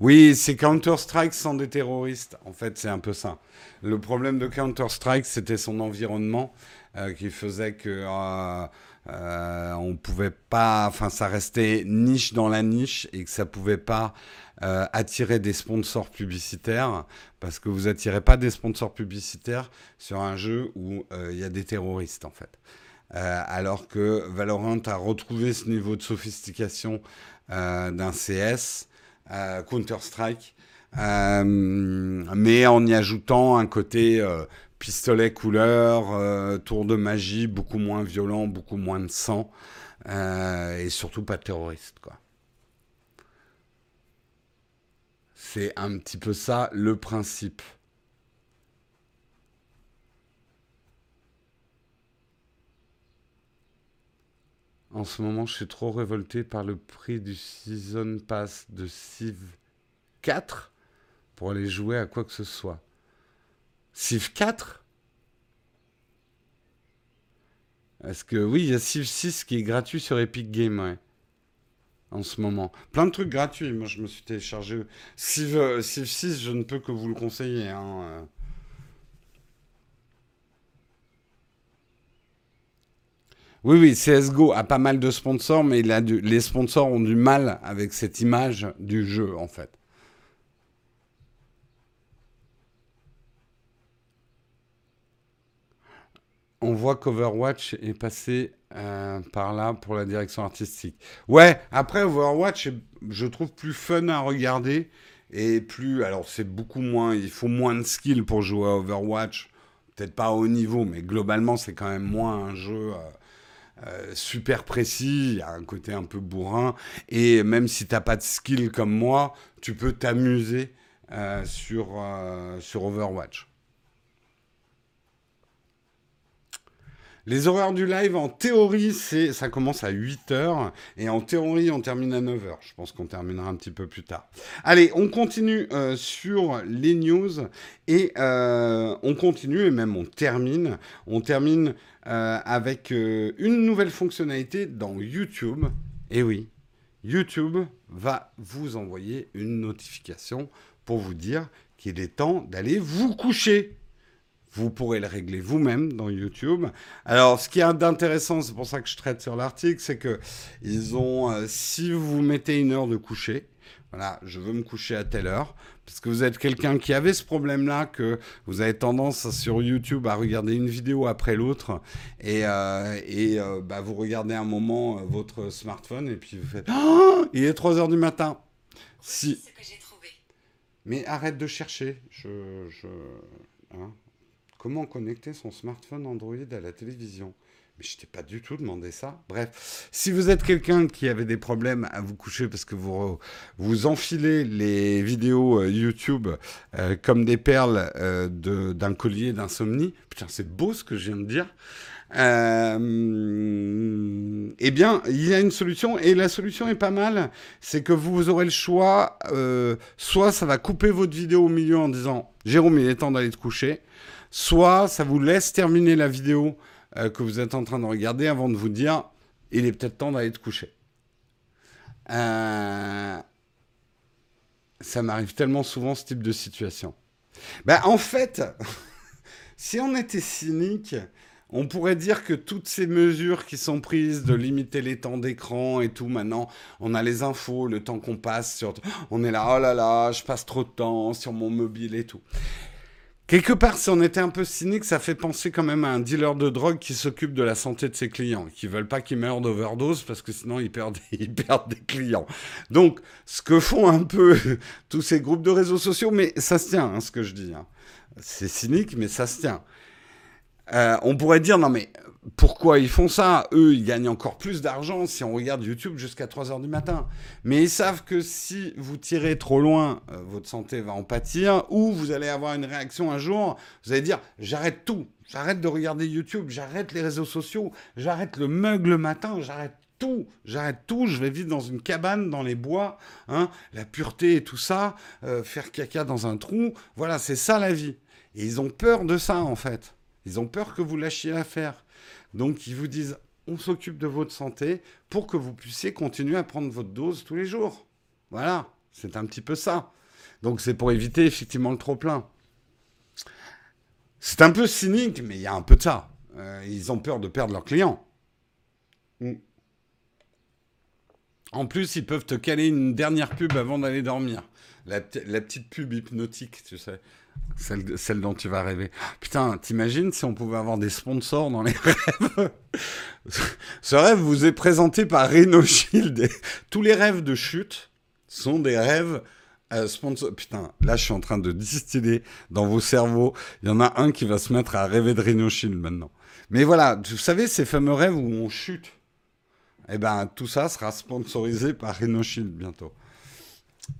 [SPEAKER 1] Oui, c'est Counter-Strike sans des terroristes. En fait, c'est un peu ça. Le problème de Counter-Strike, c'était son environnement euh, qui faisait que euh, euh, pouvait pas, enfin, ça restait niche dans la niche et que ça pouvait pas attirer des sponsors publicitaires parce que vous attirez pas des sponsors publicitaires sur un jeu où il y a des terroristes en fait. alors que Valorant a retrouvé ce niveau de sophistication d'un CS euh, Counter-Strike, euh, mais en y ajoutant un côté euh, pistolet couleur, tour de magie, beaucoup moins violent, beaucoup moins de sang, et surtout pas terroriste, quoi. C'est un petit peu ça le principe. En ce moment, je suis trop révolté par le prix du Season Pass de Civ 4 pour aller jouer à quoi que ce soit. Civ 4 Est-ce que oui, il y a Civ 6 qui est gratuit sur Epic Games, ouais. En ce moment. Plein de trucs gratuits. Moi, je me suis téléchargé. Civ, euh, Civ 6, je ne peux que vous le conseiller. Hein. Oui, oui, CSGO a pas mal de sponsors, mais les sponsors ont du mal avec cette image du jeu, en fait. On voit qu'Overwatch est passé euh, par là pour la direction artistique. Ouais, après Overwatch, je trouve plus fun à regarder et plus. Alors, c'est beaucoup moins. Il faut moins de skill pour jouer à Overwatch. Peut-être pas au niveau, mais globalement, c'est quand même moins un jeu. Euh, euh, super précis, il y a un côté un peu bourrin, et même si tu n'as pas de skill comme moi, tu peux t'amuser euh, euh, sur Overwatch. Les horaires du live, en théorie, c'est, ça commence à 8h et en théorie, on termine à 9h. Je pense qu'on terminera un petit peu plus tard. Allez, on continue euh, sur les news et euh, on continue et même on termine. On termine euh, avec une nouvelle fonctionnalité dans YouTube. Et oui, YouTube va vous envoyer une notification pour vous dire qu'il est temps d'aller vous coucher. Vous pourrez le régler vous-même dans YouTube. Alors, ce qui est d'intéressant, c'est pour ça que je traite sur l'article, c'est que ils ont, euh, si vous mettez une heure de coucher, voilà, je veux me coucher à telle heure, parce que vous êtes quelqu'un qui avait ce problème-là, que vous avez tendance sur YouTube à regarder une vidéo après l'autre, et, euh, et euh, bah, vous regardez un moment votre smartphone, et puis vous faites oh, Il est 3 heures du matin. Si. Ce que j'ai trouvé. Mais arrête de chercher. Je. je hein comment connecter son smartphone Android à la télévision. Mais je t'ai pas du tout demandé ça. Bref, si vous êtes quelqu'un qui avait des problèmes à vous coucher parce que vous enfilez les vidéos euh, YouTube euh, comme des perles euh, d'un collier d'insomnie, putain c'est beau ce que je viens de dire. eh bien, il y a une solution et la solution est pas mal. C'est que vous aurez le choix. soit ça va couper votre vidéo au milieu en disant Jérôme, il est temps d'aller te coucher soit ça vous laisse terminer la vidéo euh, que vous êtes en train de regarder avant de vous dire il est peut-être temps d'aller te coucher. Euh, ça m'arrive tellement souvent ce type de situation. Ben, en fait, si on était cynique, on pourrait dire que toutes ces mesures qui sont prises de limiter les temps d'écran et tout, maintenant, on a les infos, le temps qu'on passe sur... On est là, oh là là, je passe trop de temps sur mon mobile et tout. Quelque part, si on était un peu cynique, ça fait penser quand même à un dealer de drogue qui s'occupe de la santé de ses clients, qui veulent pas qu'ils meurent d'overdose parce que sinon ils perdent, des clients. Donc, ce que font un peu tous ces groupes de réseaux sociaux, mais ça se tient, hein, ce que je dis. Hein. C'est cynique, mais ça se tient. Euh, on pourrait dire, non mais pourquoi ils font ça? Eux, ils gagnent encore plus d'argent si on regarde YouTube jusqu'à 3h du matin. Mais ils savent que si vous tirez trop loin, euh, votre santé va en pâtir, ou vous allez avoir une réaction un jour, vous allez dire, j'arrête tout, j'arrête de regarder YouTube, j'arrête les réseaux sociaux, j'arrête le mug le matin, j'arrête tout, j'arrête tout, je vais vivre dans une cabane dans les bois, hein, la pureté et tout ça, euh, faire caca dans un trou, voilà, c'est ça la vie. Et ils ont peur de ça en fait. Ils ont peur que vous lâchiez l'affaire. Donc ils vous disent on s'occupe de votre santé pour que vous puissiez continuer à prendre votre dose tous les jours. Voilà. C'est un petit peu ça. Donc c'est pour éviter effectivement le trop-plein. C'est un peu cynique, mais il y a un peu de ça. Euh, ils ont peur de perdre leurs clients. Mm. En plus, ils peuvent te caler une dernière pub avant d'aller dormir. La, petite pub hypnotique, tu sais. Celle, dont tu vas rêver. Putain, t'imagines si on pouvait avoir des sponsors dans les rêves? Ce rêve vous est présenté par Reno Shield. Tous les rêves de chute sont des rêves euh, sponsor... Putain, là je suis en train de distiller dans vos cerveaux. Il y en a un qui va se mettre à rêver de Reno Shield maintenant. Mais voilà, vous savez ces fameux rêves où on chute Eh ben tout ça sera sponsorisé par Reno Shield bientôt.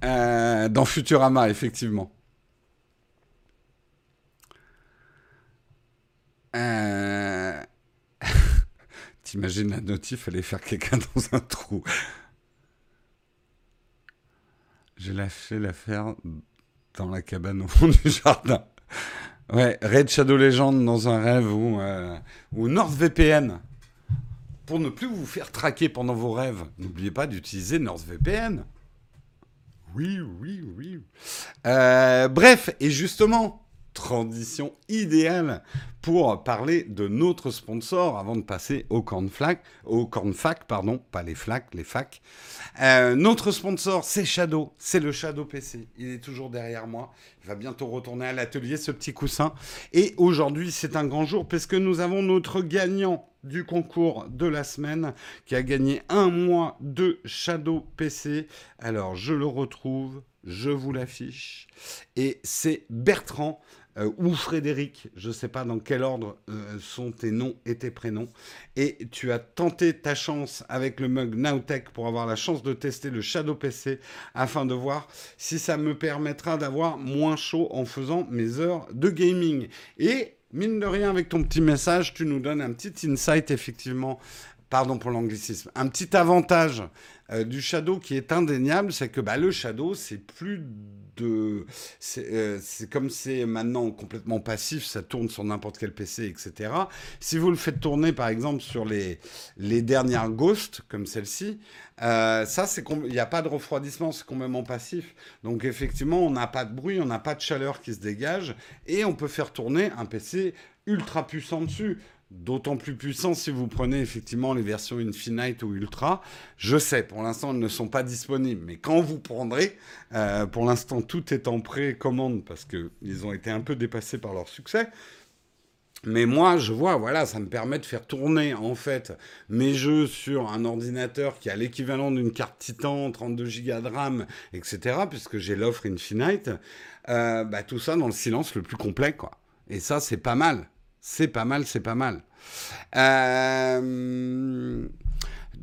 [SPEAKER 1] Euh, dans Futurama, effectivement. Euh... T'imagines la notif aller faire quelqu'un dans un trou. J'ai lâché l'affaire dans la cabane au fond du jardin. Ouais, Red Shadow Legend dans un rêve ou, euh, NordVPN. Pour ne plus vous faire traquer pendant vos rêves, n'oubliez pas d'utiliser NordVPN. Oui, oui, oui. Euh, bref, et justement, transition idéale pour parler de notre sponsor avant de passer au cornflac, au cornfac, pardon, pas les flacs, les facs. Euh, notre sponsor, c'est Shadow, c'est le Shadow PC. Il est toujours derrière moi. Il va bientôt retourner à l'atelier, ce petit coussin. Et aujourd'hui, c'est un grand jour parce que nous avons notre gagnant du concours de la semaine qui a gagné un mois de Shadow PC. Alors, je le retrouve, je vous l'affiche. Et c'est Bertrand. Euh, ou Frédéric, je ne sais pas dans quel ordre euh, sont tes noms et tes prénoms. Et tu as tenté ta chance avec le mug Nowtech pour avoir la chance de tester le Shadow PC afin de voir si ça me permettra d'avoir moins chaud en faisant mes heures de gaming. Et mine de rien, avec ton petit message, tu nous donnes un petit insight effectivement pardon pour l'anglicisme, un petit avantage euh, du Shadow qui est indéniable, c'est que bah, le Shadow, c'est plus de... Euh, c'est comme c'est maintenant complètement passif, ça tourne sur n'importe quel PC, etc. Si vous le faites tourner, par exemple, sur les, les dernières Ghosts, comme celle-ci, euh, ça, c'est il n'y a pas de refroidissement, c'est complètement passif. Donc effectivement, on n'a pas de bruit, on n'a pas de chaleur qui se dégage, et on peut faire tourner un PC ultra puissant dessus d'autant plus puissant si vous prenez effectivement les versions Infinite ou Ultra. Je sais, pour l'instant, elles ne sont pas disponibles, mais quand vous prendrez, euh, pour l'instant, tout est en précommande parce qu'ils ont été un peu dépassés par leur succès. Mais moi, je vois, voilà, ça me permet de faire tourner en fait mes jeux sur un ordinateur qui a l'équivalent d'une carte Titan, 32 Go de RAM, etc., puisque j'ai l'offre Infinite. Euh, bah, tout ça dans le silence le plus complet, quoi. Et ça, c'est pas mal. C'est pas mal, c'est pas mal. Euh,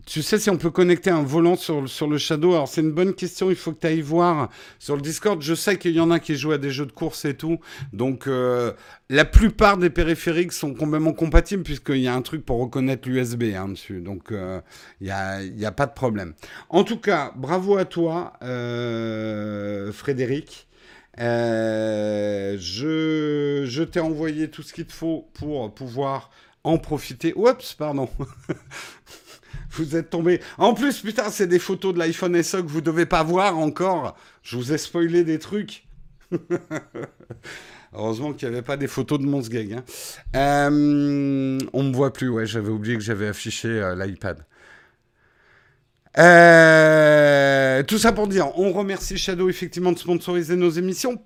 [SPEAKER 1] tu sais si on peut connecter un volant sur, sur le Shadow Alors c'est une bonne question, il faut que tu ailles voir sur le Discord. Je sais qu'il y en a qui jouent à des jeux de course et tout. Donc euh, la plupart des périphériques sont complètement compatibles puisqu'il y a un truc pour reconnaître l'USB hein, dessus. Donc euh, il n'y a, y a, pas de problème. En tout cas, bravo à toi Frédéric. Euh, je, t'ai envoyé tout ce qu'il te faut pour pouvoir en profiter. Oups, pardon. vous êtes tombé. En plus, putain, c'est des photos de l'iPhone SE que vous devez pas voir encore. Je vous ai spoilé des trucs. Heureusement qu'il n'y avait pas des photos de mon. Hein. Euh, on me voit plus, ouais, j'avais oublié que j'avais affiché euh, l'iPad. Euh, tout ça pour dire, on remercie Shadow effectivement de sponsoriser nos émissions.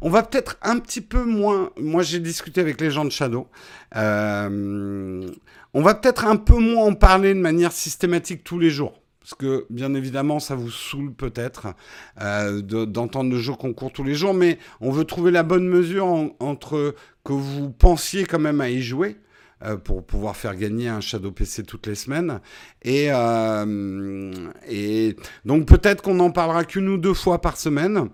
[SPEAKER 1] On va peut-être un petit peu moins. Moi, j'ai discuté avec les gens de Shadow. Euh, on va peut-être un peu moins en parler de manière systématique tous les jours. Parce que, bien évidemment, ça vous saoule peut-être euh, d'entendre le jeu concours tous les jours. Mais on veut trouver la bonne mesure entre que vous pensiez quand même à y jouer pour pouvoir faire gagner un Shadow PC toutes les semaines. Et, euh, donc peut-être qu'on n'en parlera qu'une ou deux fois par semaine.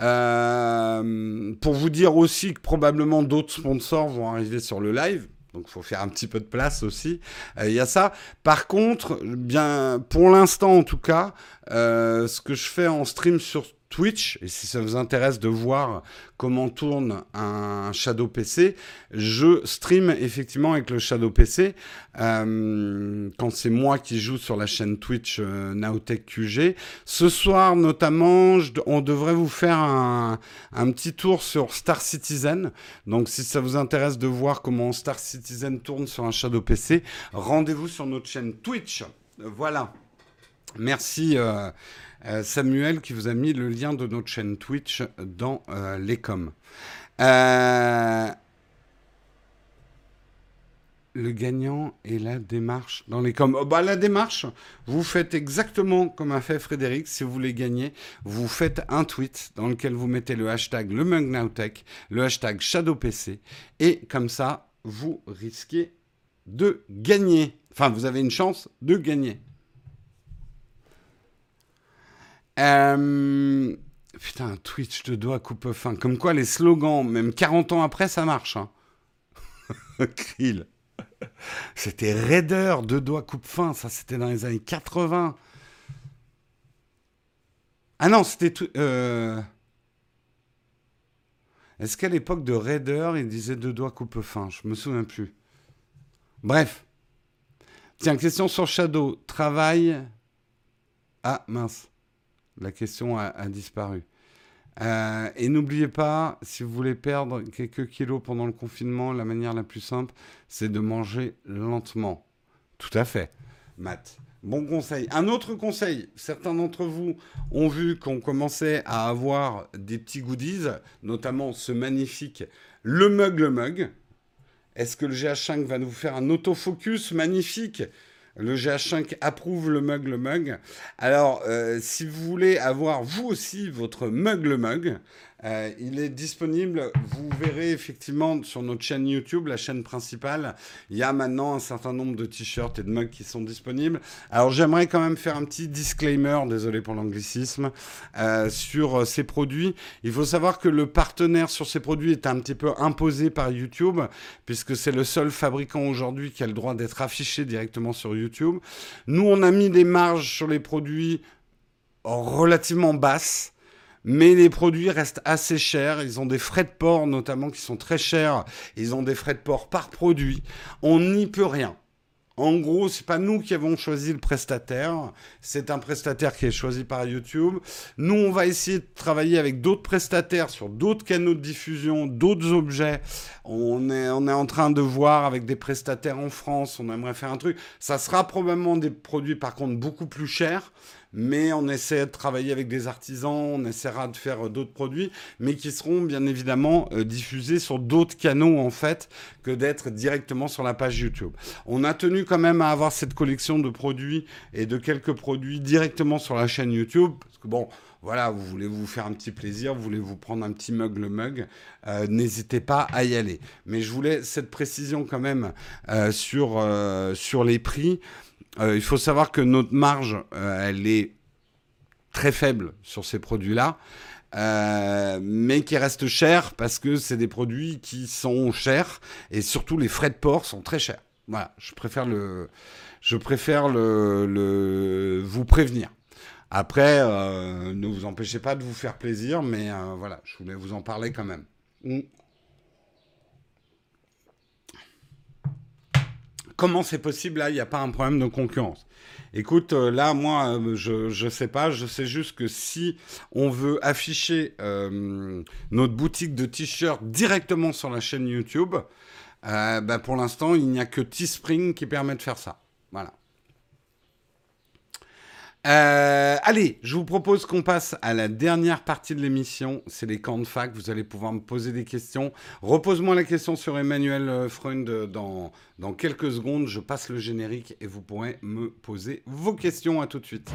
[SPEAKER 1] Euh, pour vous dire aussi que probablement d'autres sponsors vont arriver sur le live. Donc il faut faire un petit peu de place aussi. Il y a ça. Par contre, bien, pour l'instant en tout cas, ce que je fais en stream sur Twitch, et si ça vous intéresse de voir comment tourne un Shadow PC, je stream effectivement avec le Shadow PC euh, quand c'est moi qui joue sur la chaîne Twitch euh, QG. Ce soir notamment, on devrait vous faire un, un, petit tour sur Star Citizen. Donc si ça vous intéresse de voir comment Star Citizen tourne sur un Shadow PC, rendez-vous sur notre chaîne Twitch. Voilà. Merci. Euh, euh, Samuel qui vous a mis le lien de notre chaîne Twitch dans euh, les coms. Euh, le gagnant et la démarche dans les coms. Oh, bah, la démarche, vous faites exactement comme a fait Frédéric. Si vous voulez gagner, vous faites un tweet dans lequel vous mettez le hashtag le le hashtag ShadowPC, et comme ça, vous risquez de gagner. Enfin, vous avez une chance de gagner. Euh, putain, Twitch de doigts coupe fin. Comme quoi, les slogans, même 40 ans après, ça marche. Hein. C'était Raider, deux doigts coupe fin. Ça, c'était dans les années 80. Ah non, c'était... Euh... Est-ce qu'à l'époque de Raider, il disait deux doigts coupe fin? Je me souviens plus. Bref. Tiens, question sur Shadow. Travail. Ah, mince. La question a, disparu. Euh, et n'oubliez pas, si vous voulez perdre quelques kilos pendant le confinement, la manière la plus simple, c'est de manger lentement. Tout à fait, Matt. Bon conseil. Un autre conseil, certains d'entre vous ont vu qu'on commençait à avoir des petits goodies, notamment ce magnifique Le Mug le Mug. Est-ce que le GH5 va nous faire un autofocus magnifique? Le GH5 approuve le mug le mug. Alors, euh, si vous voulez avoir vous aussi votre mug le mug, euh, il est disponible, vous verrez effectivement sur notre chaîne YouTube, la chaîne principale, il y a maintenant un certain nombre de t-shirts et de mugs qui sont disponibles. Alors j'aimerais quand même faire un petit disclaimer, désolé pour l'anglicisme, euh, sur euh, ces produits. Il faut savoir que le partenaire sur ces produits est un petit peu imposé par YouTube, puisque c'est le seul fabricant aujourd'hui qui a le droit d'être affiché directement sur YouTube. Nous, on a mis des marges sur les produits relativement basses mais les produits restent assez chers. Ils ont des frais de port notamment qui sont très chers. Ils ont des frais de port par produit. On n'y peut rien. En gros, c'est pas nous qui avons choisi le prestataire, c'est un prestataire qui est choisi par YouTube. Nous, on va essayer de travailler avec d'autres prestataires sur d'autres canaux de diffusion, d'autres objets. On est, on est en train de voir avec des prestataires en France, on aimerait faire un truc. Ça sera probablement des produits par contre beaucoup plus chers mais on essaie de travailler avec des artisans, on essaiera de faire euh, d'autres produits, mais qui seront bien évidemment euh, diffusés sur d'autres canaux en fait que d'être directement sur la page YouTube. On a tenu quand même à avoir cette collection de produits et de quelques produits directement sur la chaîne YouTube, parce que bon, voilà, vous voulez vous faire un petit plaisir, vous voulez vous prendre un petit mug le mug, euh, n'hésitez pas à y aller. Mais je voulais cette précision quand même sur, sur les prix. Euh, il faut savoir que notre marge, euh, elle est très faible sur ces produits-là, euh, mais qui restent chers parce que c'est des produits qui sont chers et surtout les frais de port sont très chers. Voilà, je préfère le, je préfère le, le vous prévenir. Après, ne vous empêchez pas de vous faire plaisir, mais voilà, je voulais vous en parler quand même. Mm. Comment c'est possible là Il n'y a pas un problème de concurrence. Écoute, euh, là, moi, euh, je ne sais pas. Je sais juste que si on veut afficher euh, notre boutique de t-shirts directement sur la chaîne YouTube, bah, pour l'instant, il n'y a que Teespring qui permet de faire ça. Voilà. Euh, allez, je vous propose qu'on passe à la dernière partie de l'émission. C'est les camps de fac. Vous allez pouvoir me poser des questions. Repose-moi la question sur Emmanuel euh, Freund dans, dans quelques secondes. Je passe le générique et vous pourrez me poser vos questions. À tout de suite.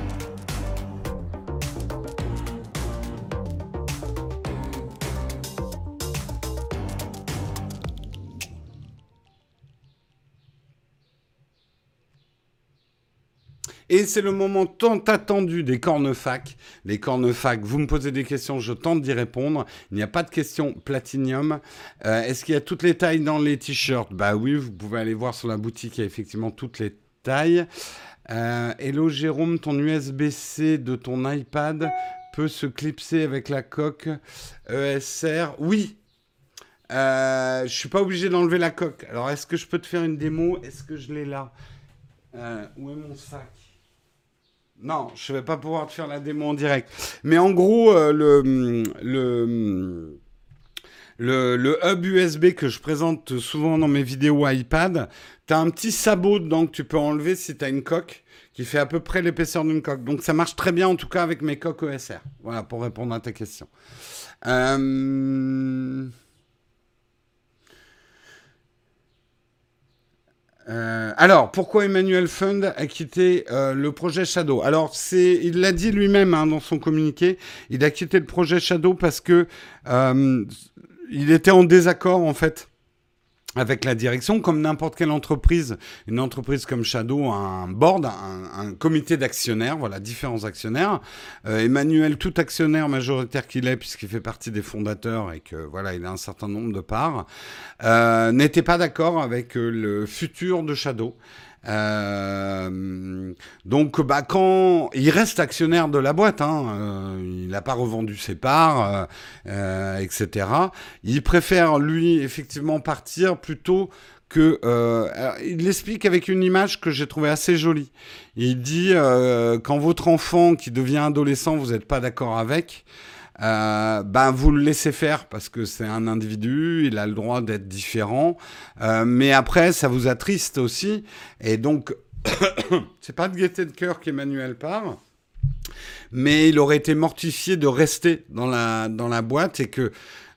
[SPEAKER 1] Et c'est le moment tant attendu des cornefacs. Les cornefacs, vous me posez des questions, je tente d'y répondre. Il n'y a pas de questions platinium. Euh, est-ce qu'il y a toutes les tailles dans les t-shirts? Bah oui, vous pouvez aller voir sur la boutique, il y a effectivement toutes les tailles. Euh, hello Jérôme, ton USB-C de ton iPad peut se clipser avec la coque ESR. Oui. Euh, je suis pas obligé d'enlever la coque. Alors, est-ce que je peux te faire une démo? Est-ce que je l'ai là? Euh, Où est mon sac? Non, je vais pas pouvoir te faire la démo en direct. Mais en gros, euh, le, hub USB que je présente souvent dans mes vidéos iPad, tu as un petit sabot dedans que tu peux enlever si tu as une coque qui fait à peu près l'épaisseur d'une coque. Donc ça marche très bien en tout cas avec mes coques ESR. Voilà pour répondre à ta question. Euh, euh, alors, pourquoi Emmanuel Fund a quitté euh, le projet Shadow? Alors, c'est, il l'a dit lui-même hein, dans son communiqué. Il a quitté le projet Shadow parce que il était en désaccord en fait avec la direction, comme n'importe quelle entreprise, une entreprise comme Shadow a un board, un, comité d'actionnaires, voilà, différents actionnaires. Euh, Emmanuel, tout actionnaire majoritaire qu'il est, puisqu'il fait partie des fondateurs et que voilà, il a un certain nombre de parts, euh, n'était pas d'accord avec euh, le futur de Shadow. Euh, donc, bah, quand il reste actionnaire de la boîte, hein, euh, il n'a pas revendu ses parts, euh, etc. Il préfère lui effectivement partir plutôt que. il l'explique avec une image que j'ai trouvée assez jolie. Il dit quand votre enfant qui devient adolescent, vous n'êtes pas d'accord avec euh, ben vous le laissez faire parce que c'est un individu, il a le droit d'être différent, euh, mais après ça vous attriste aussi, et donc c'est pas de gaieté de cœur qu'Emmanuel part, mais il aurait été mortifié de rester dans la, dans la boîte et que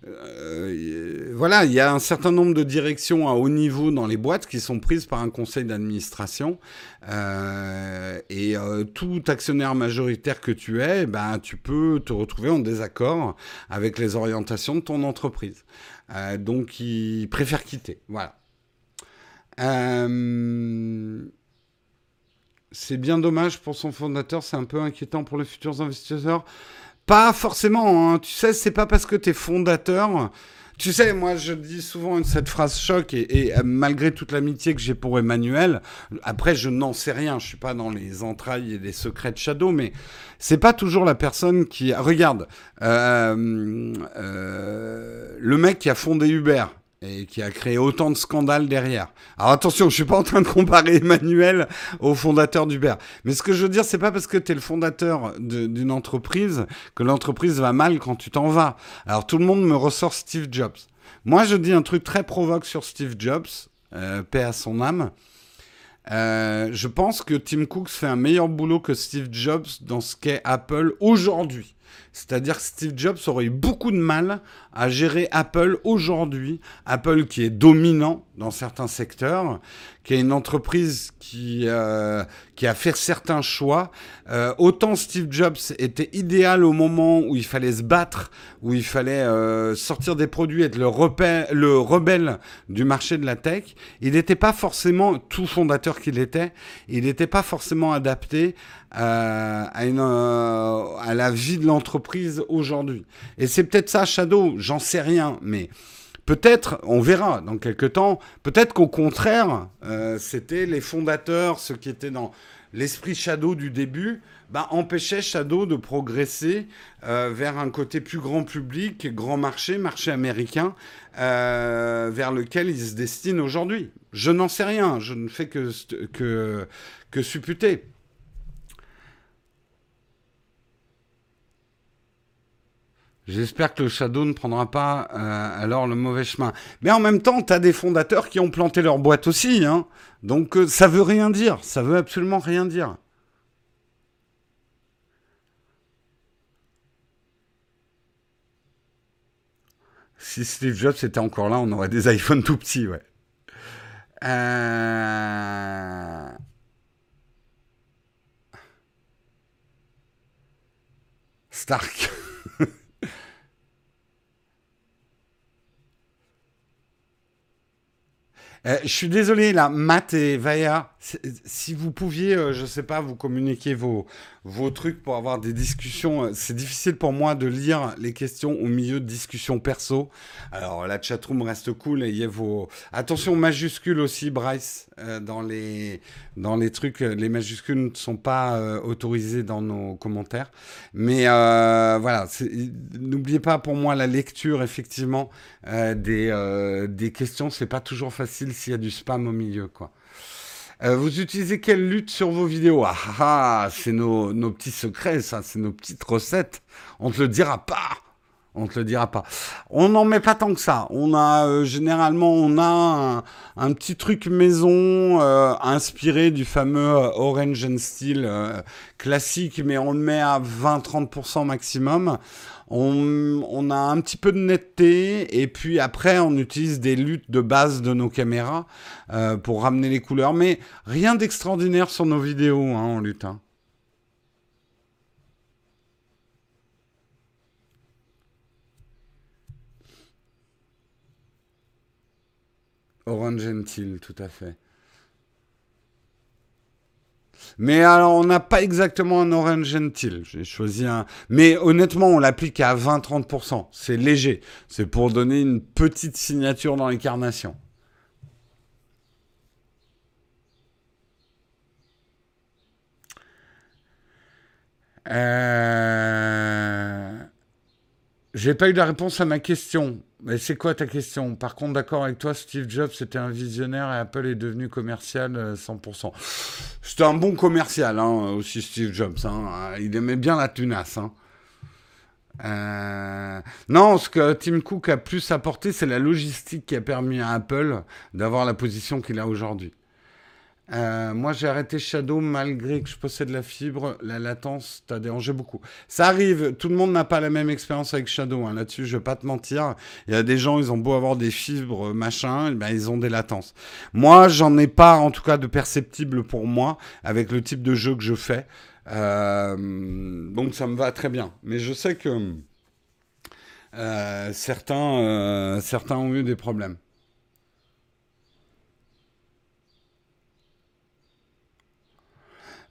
[SPEAKER 1] euh, voilà, il y a un certain nombre de directions à haut niveau dans les boîtes qui sont prises par un conseil d'administration. Euh, et euh, tout actionnaire majoritaire que tu es, ben, tu peux te retrouver en désaccord avec les orientations de ton entreprise. donc, il préfère quitter. Voilà. c'est bien dommage pour son fondateur, c'est un peu inquiétant pour les futurs investisseurs. Pas forcément, hein. tu sais, c'est pas parce que tu es fondateur. Tu sais, moi, je dis souvent cette phrase choc, et, euh, malgré toute l'amitié que j'ai pour Emmanuel, après, je n'en sais rien, je suis pas dans les entrailles et les secrets de Shadow, mais c'est pas toujours la personne qui. Regarde, euh, euh, le mec qui a fondé Uber, et qui a créé autant de scandales derrière. Alors attention, je suis pas en train de comparer Emmanuel au fondateur d'Uber. Mais ce que je veux dire, c'est pas parce que tu es le fondateur d'une entreprise que l'entreprise va mal quand tu t'en vas. Alors tout le monde me ressort Steve Jobs. Moi, je dis un truc très provoque sur Steve Jobs, euh, paix à son âme. Euh, je pense que Tim Cook fait un meilleur boulot que Steve Jobs dans ce qu'est Apple aujourd'hui. C'est-à-dire que Steve Jobs aurait eu beaucoup de mal à gérer Apple aujourd'hui. Apple qui est dominant dans certains secteurs, qui est une entreprise qui, euh, qui a fait certains choix. Euh, autant Steve Jobs était idéal au moment où il fallait se battre, où il fallait euh, sortir des produits, être le, le rebelle du marché de la tech, il n'était pas forcément tout fondateur qu'il était, il n'était pas forcément adapté à, une, à la vie de l'entreprise aujourd'hui. Et c'est peut-être ça, Shadow, j'en sais rien, mais peut-être, on verra dans quelques temps, peut-être qu'au contraire, euh, c'était les fondateurs, ceux qui étaient dans l'esprit Shadow du début, bah, empêchaient Shadow de progresser euh, vers un côté plus grand public, grand marché, marché américain, euh, vers lequel ils se destinent aujourd'hui. Je n'en sais rien, je ne fais que, que supputer. J'espère que le Shadow ne prendra pas euh, alors le mauvais chemin. Mais en même temps, tu as des fondateurs qui ont planté leur boîte aussi. Hein. Donc euh, ça veut rien dire. Ça veut absolument rien dire. Si Steve Jobs était encore là, on aurait des iPhones tout petits, ouais. Euh, Stark. Euh, je suis désolé, là, Matt et Vaya, Si vous pouviez, euh, je sais pas, vous communiquer vos, vos trucs pour avoir des discussions. Euh, c'est difficile pour moi de lire les questions au milieu de discussions perso. Alors la chatroom reste cool et il y a vos... Attention majuscules aussi, Bryce, euh, dans, les, dans les trucs. Les majuscules ne sont pas autorisées dans nos commentaires. Mais voilà, n'oubliez pas pour moi la lecture, effectivement, des, des questions. C'est pas toujours facile s'il y a du spam au milieu, quoi. Euh, vous utilisez quelle lutte sur vos vidéos? Ah, ah, ah c'est nos, petits secrets, ça, c'est nos petites recettes. On te le dira pas. On te le dira pas. On n'en met pas tant que ça. On a euh, généralement, on a un, petit truc maison euh, inspiré du fameux Orange and Steel classique, mais on le met à 20-30% maximum. On, a un petit peu de netteté et puis après on utilise des luttes de base de nos caméras euh, pour ramener les couleurs. Mais rien d'extraordinaire sur nos vidéos hein, en lutte. Hein. Orange Gentil, tout à fait. Mais alors, on n'a pas exactement un orange gentil. J'ai choisi un. Mais honnêtement, on l'applique à 20-30%. C'est léger. C'est pour donner une petite signature dans l'incarnation. Euh... J'ai pas eu la réponse à ma question. Mais c'est quoi ta question? Par contre, d'accord avec toi, Steve Jobs c'était un visionnaire et Apple est devenu commercial 100%. Euh, c'était un bon commercial hein, aussi, Steve Jobs. Hein. Il aimait bien la tunasse. Hein. Euh, non, ce que Tim Cook a plus apporté, c'est la logistique qui a permis à Apple d'avoir la position qu'il a aujourd'hui. Euh, moi, j'ai arrêté Shadow malgré que je possède la fibre. La latence t'a dérangé beaucoup. Ça arrive. Tout le monde n'a pas la même expérience avec Shadow. Hein. Là-dessus, je vais pas te mentir. Il y a des gens, ils ont beau avoir des fibres, machin, ben, ils ont des latences. Moi, j'en ai pas, en tout cas, de perceptible pour moi avec le type de jeu que je fais. Euh, donc, ça me va très bien. Mais je sais que euh, certains, certains ont eu des problèmes.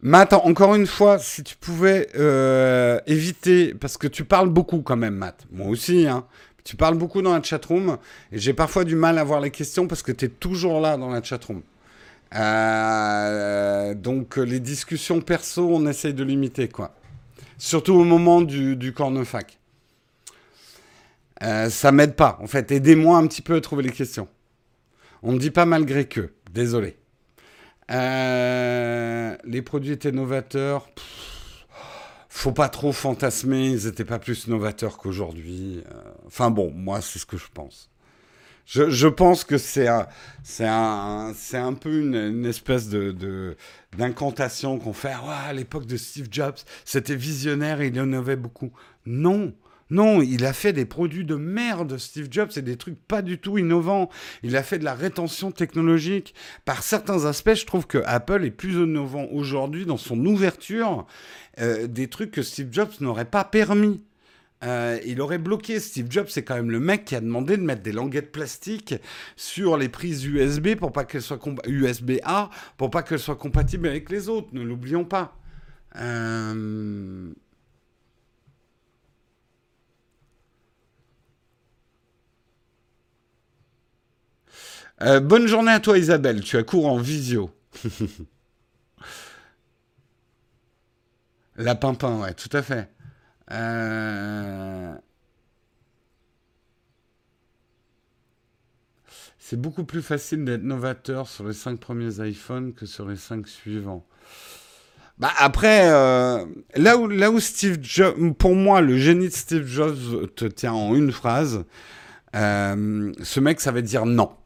[SPEAKER 1] Matt, encore une fois, si tu pouvais euh, éviter, parce que tu parles beaucoup quand même, Matt. Moi aussi, hein. Tu parles beaucoup dans la chatroom et j'ai parfois du mal à voir les questions parce que tu es toujours là dans la chatroom. Euh, donc les discussions perso, on essaye de limiter, quoi. Surtout au moment du, cornefac. Euh, ça m'aide pas, en fait. Aidez-moi un petit peu à trouver les questions. On ne dit pas malgré que. Désolé. Euh, les produits étaient novateurs. faut pas trop fantasmer, ils n'étaient pas plus novateurs qu'aujourd'hui. Euh, enfin bon, moi, c'est ce que je pense. Je, pense que c'est un, un, un, peu une, espèce de, d'incantation qu'on fait. Ah à l'époque de Steve Jobs, c'était visionnaire et il innovait beaucoup. Non, non, il a fait des produits de merde, Steve Jobs, et des trucs pas du tout innovants. Il a fait de la rétention technologique. Par certains aspects, je trouve que Apple est plus innovant aujourd'hui dans son ouverture euh, des trucs que Steve Jobs n'aurait pas permis. Euh, il aurait bloqué. Steve Jobs, c'est quand même le mec qui a demandé de mettre des languettes plastiques sur les prises USB pour pas qu'elles soient A pour pas qu'elles soient compatibles avec les autres. Ne l'oublions pas. Euh... Euh, bonne journée à toi Isabelle, tu as cours en visio. La pimpin, ouais, tout à fait. Euh, c'est beaucoup plus facile d'être novateur sur les cinq premiers iPhones que sur les cinq suivants. Bah après, euh, là, où, là où Steve Jobs, pour moi, le génie de Steve Jobs te tient en une phrase, ce mec, ça veut dire non.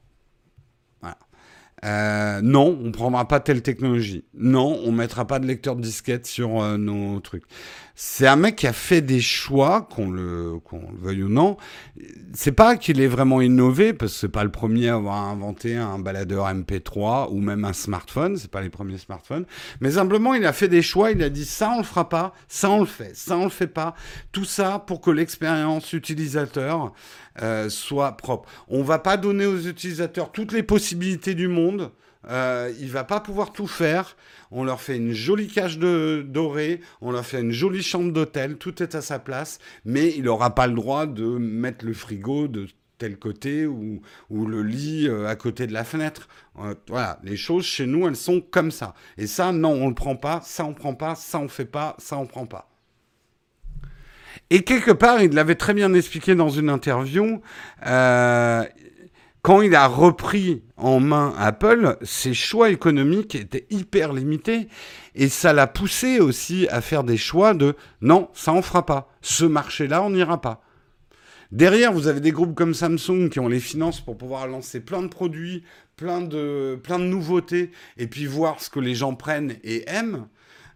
[SPEAKER 1] Euh, non, on prendra pas telle technologie. Non, on mettra pas de lecteur de disquette sur euh, nos trucs. C'est un mec qui a fait des choix, qu'on le, le veuille ou non. C'est pas qu'il est vraiment innové, parce que c'est pas le premier à avoir inventé un baladeur MP3 ou même un smartphone. C'est pas les premiers smartphones. Mais simplement, il a fait des choix. Il a dit ça, on le fera pas. Ça, on le fait. Ça, on le fait pas. Tout ça pour que l'expérience utilisateur euh, soit propre. On va pas donner aux utilisateurs toutes les possibilités du monde. Euh, il va pas pouvoir tout faire. On leur fait une jolie cage de, dorée, on leur fait une jolie chambre d'hôtel, tout est à sa place, mais il n'aura pas le droit de mettre le frigo de tel côté ou, ou le lit euh, à côté de la fenêtre. Euh, voilà, les choses chez nous, elles sont comme ça. Et ça, non, on le prend pas, ça on prend pas, ça on fait pas, ça on prend pas. Et quelque part, il l'avait très bien expliqué dans une interview. Euh, quand il a repris en main Apple, ses choix économiques étaient hyper limités et ça l'a poussé aussi à faire des choix de non, ça on fera pas. Ce marché-là, on n'ira pas. Derrière, vous avez des groupes comme Samsung qui ont les finances pour pouvoir lancer plein de produits, plein plein de nouveautés et puis voir ce que les gens prennent et aiment.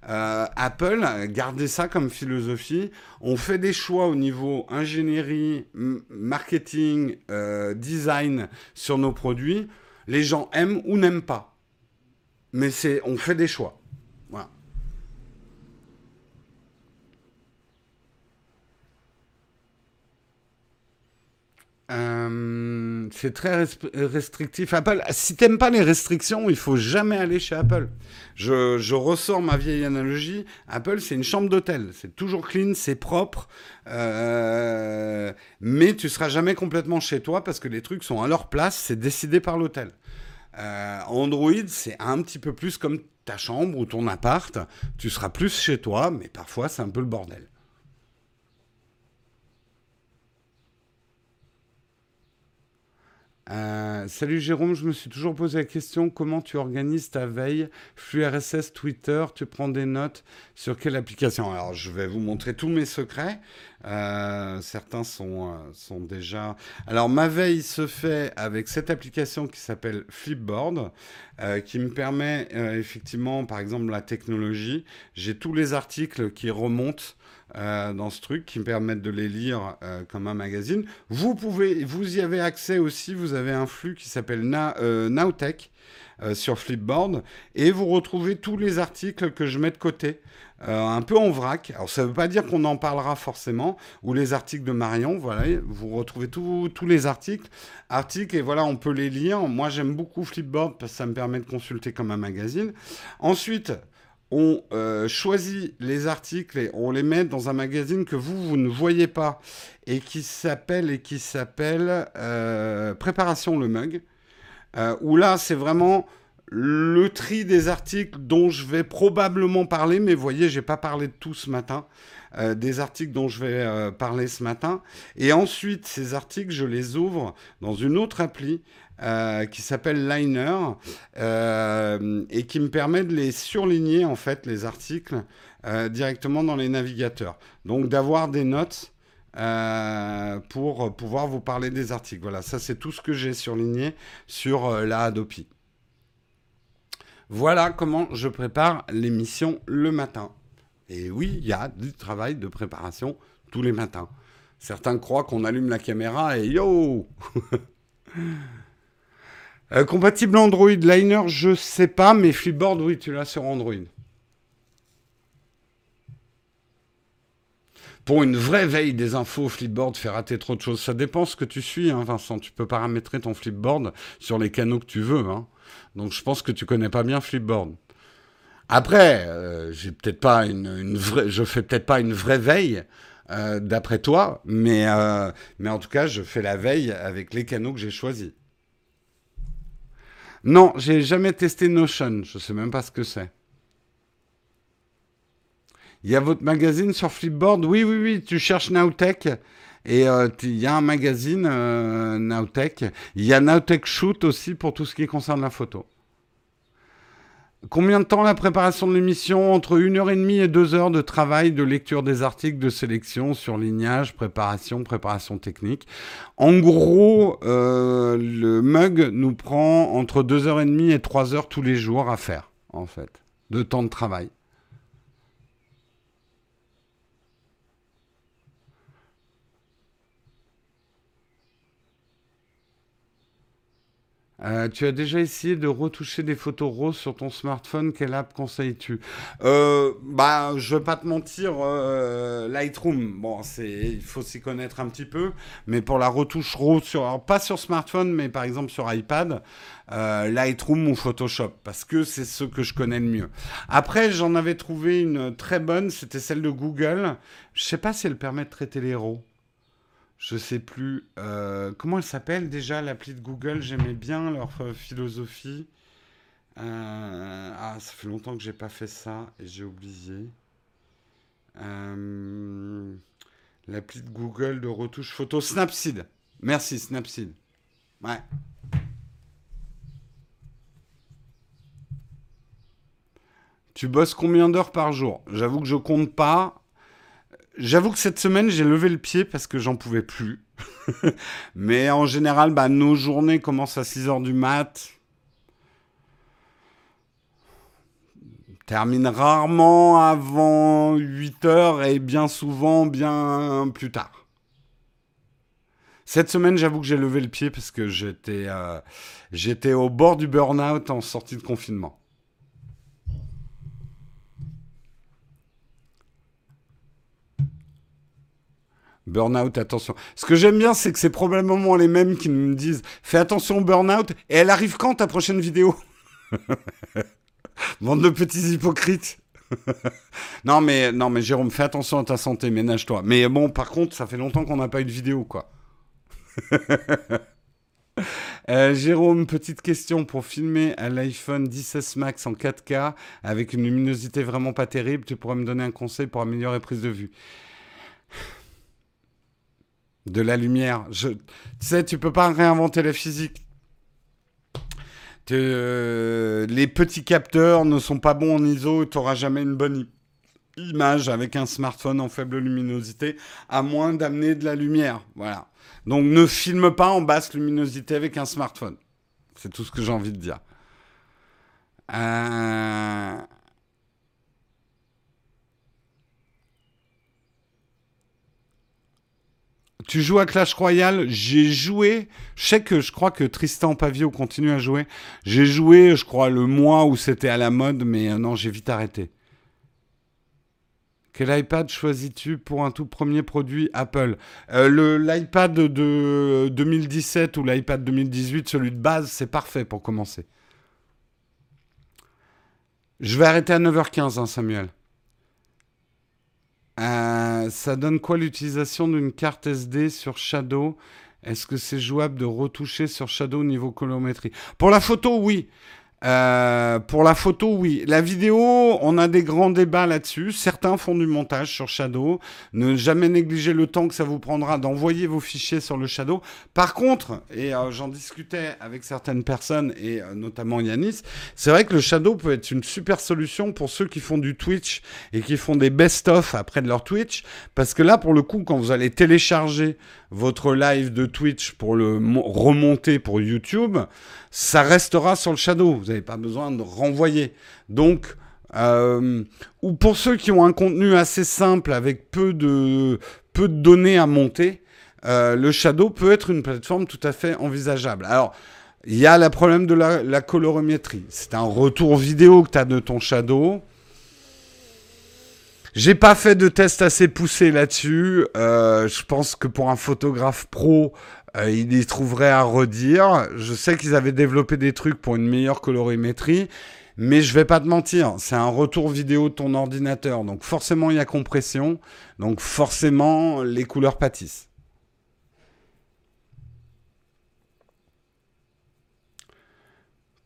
[SPEAKER 1] Euh, Apple, gardez ça comme philosophie. On fait des choix au niveau ingénierie, marketing, euh, design sur nos produits. Les gens aiment ou n'aiment pas. Mais c'est, on fait des choix. Voilà. Euh, c'est très restrictif. Apple, si t'aimes pas les restrictions, il faut jamais aller chez Apple. Je, je ressors ma vieille analogie. Apple, c'est une chambre d'hôtel. C'est toujours clean, c'est propre. Euh, mais tu seras jamais complètement chez toi parce que les trucs sont à leur place. C'est décidé par l'hôtel. Euh, Android, c'est un petit peu plus comme ta chambre ou ton appart. Tu seras plus chez toi, mais parfois c'est un peu le bordel. Euh, salut Jérôme, je me suis toujours posé la question comment tu organises ta veille Flux RSS, Twitter, tu prends des notes sur quelle application? Alors je vais vous montrer tous mes secrets. Euh, certains sont, euh, sont déjà... Alors ma veille se fait avec cette application qui s'appelle Flipboard, qui me permet effectivement, par exemple, la technologie. J'ai tous les articles qui remontent euh, dans ce truc qui me permettent de les lire euh, comme un magazine. Vous pouvez, vous y avez accès aussi, vous avez un flux qui s'appelle euh, Nowtech sur Flipboard et vous retrouvez tous les articles que je mets de côté. un peu en vrac. Alors ça ne veut pas dire qu'on en parlera forcément, ou les articles de Marion, voilà, vous retrouvez tous les articles, articles et voilà, on peut les lire. Moi j'aime beaucoup Flipboard parce que ça me permet de consulter comme un magazine. Ensuite, on euh, choisit les articles et on les met dans un magazine que vous, vous ne voyez pas et qui s'appelle et qui s'appelle euh, Préparation le mug. Euh, où là, c'est vraiment le tri des articles dont je vais probablement parler, mais vous voyez, j'ai pas parlé de tout ce matin. des articles dont je vais parler ce matin. Et ensuite, ces articles, je les ouvre dans une autre appli euh, qui s'appelle Liner euh, et qui me permet de les surligner en fait les articles euh, directement dans les navigateurs. Donc d'avoir des notes pour pouvoir vous parler des articles. Voilà, ça c'est tout ce que j'ai surligné sur la Adopi. Voilà comment je prépare l'émission le matin. Et oui, il y a du travail de préparation tous les matins. Certains croient qu'on allume la caméra et yo Euh, compatible Android Liner, je sais pas, mais Flipboard, oui, tu l'as sur Android. Pour une vraie veille des infos, Flipboard fait rater trop de choses. Ça dépend ce que tu suis, hein, Vincent. Tu peux paramétrer ton Flipboard sur les canaux que tu veux. Hein. Donc je pense que tu connais pas bien Flipboard. Après, euh, j'ai je fais peut-être pas une vraie veille euh, d'après toi, mais mais en tout cas, je fais la veille avec les canaux que j'ai choisis. Non, j'ai jamais testé Notion. Je sais même pas ce que c'est. Il y a votre magazine sur Flipboard? Oui, oui, oui. Tu cherches Nowtech et euh, il y a un magazine euh, Nowtech. Il y a Nowtech Shoot aussi pour tout ce qui concerne la photo. Combien de temps la préparation de l'émission? Entre une heure et demie et deux heures de travail, de lecture des articles, de sélection, surlignage, préparation, préparation technique. En gros, euh, le mug nous prend entre deux heures et demie et trois heures tous les jours à faire, en fait, de temps de travail. Euh, tu as déjà essayé de retoucher des photos roses sur ton smartphone? Quelle app conseilles-tu? Euh, Bah, je vais pas te mentir, euh, Lightroom. Bon, c'est, il faut s'y connaître un petit peu, mais pour la retouche rose sur, pas sur smartphone, mais par exemple sur iPad, Lightroom ou Photoshop, parce que c'est ce que je connais le mieux. Après, j'en avais trouvé une très bonne, c'était celle de Google. Je sais pas si elle permet de traiter les RAW je sais plus. Euh, comment elle s'appelle déjà l'appli de Google? J'aimais bien leur euh, philosophie. Euh, ah, ça fait longtemps que j'ai pas fait ça et j'ai oublié. l'appli de Google de retouche photo Snapseed. Merci Snapseed. Ouais. Tu bosses combien d'heures par jour? J'avoue que je compte pas. J'avoue que cette semaine, j'ai levé le pied parce que j'en pouvais plus. Mais en général, bah, nos journées commencent à 6 h du mat. Termine rarement avant 8 heures et bien souvent bien plus tard. Cette semaine, j'avoue que j'ai levé le pied parce que j'étais euh, j'étais au bord du burn-out en sortie de confinement. Burnout, attention. Ce que j'aime bien, c'est que c'est probablement les mêmes qui me disent Fais attention au burnout. Et elle arrive quand ta prochaine vidéo Bande de petits hypocrites. non, mais, non, mais Jérôme, fais attention à ta santé, ménage-toi. Mais bon, par contre, ça fait longtemps qu'on n'a pas eu de vidéo, quoi. Euh, Jérôme, petite question pour filmer à l'iPhone 16 Max en 4K avec une luminosité vraiment pas terrible, tu pourrais me donner un conseil pour améliorer prise de vue? De la lumière. Je, tu sais, tu peux pas réinventer la physique. Euh, les petits capteurs ne sont pas bons en ISO, tu n'auras jamais une bonne image avec un smartphone en faible luminosité, à moins d'amener de la lumière. Voilà. Donc ne filme pas en basse luminosité avec un smartphone. C'est tout ce que j'ai envie de dire. Euh... Tu joues à Clash Royale J'ai joué. Je sais que je crois que Tristan Pavio continue à jouer. J'ai joué, je crois, le mois où c'était à la mode, mais euh, non, j'ai vite arrêté. Quel iPad choisis-tu pour un tout premier produit? Apple euh, L'iPad de 2017 ou l'iPad 2018, celui de base, c'est parfait pour commencer. Je vais arrêter à 9h15, hein, Samuel. Euh, ça donne quoi l'utilisation d'une carte SD sur Shadow? Est-ce que c'est jouable de retoucher sur Shadow au niveau colorimétrie? Pour la photo, oui. Euh, pour la photo, oui. La vidéo, on a des grands débats là-dessus. Certains font du montage sur Shadow. Ne jamais négliger le temps que ça vous prendra d'envoyer vos fichiers sur le Shadow. Par contre, et euh, j'en discutais avec certaines personnes, et euh, notamment Yanis, c'est vrai que le Shadow peut être une super solution pour ceux qui font du Twitch et qui font des best-of après de leur Twitch. Parce que là, pour le coup, quand vous allez télécharger votre live de Twitch pour le remonter pour YouTube, ça restera sur le Shadow. Vous n'avez pas besoin de renvoyer. Donc, euh, ou pour ceux qui ont un contenu assez simple avec peu de, peu de données à monter, euh, le Shadow peut être une plateforme tout à fait envisageable. Alors, il y a le problème de la, colorimétrie. C'est un retour vidéo que tu as de ton Shadow. J'ai pas fait de test assez poussé là-dessus. Euh, je pense que pour un photographe pro, euh, il y trouverait à redire. Je sais qu'ils avaient développé des trucs pour une meilleure colorimétrie. Mais je vais pas te mentir, c'est un retour vidéo de ton ordinateur. Donc forcément, il y a compression. Donc forcément, les couleurs pâtissent.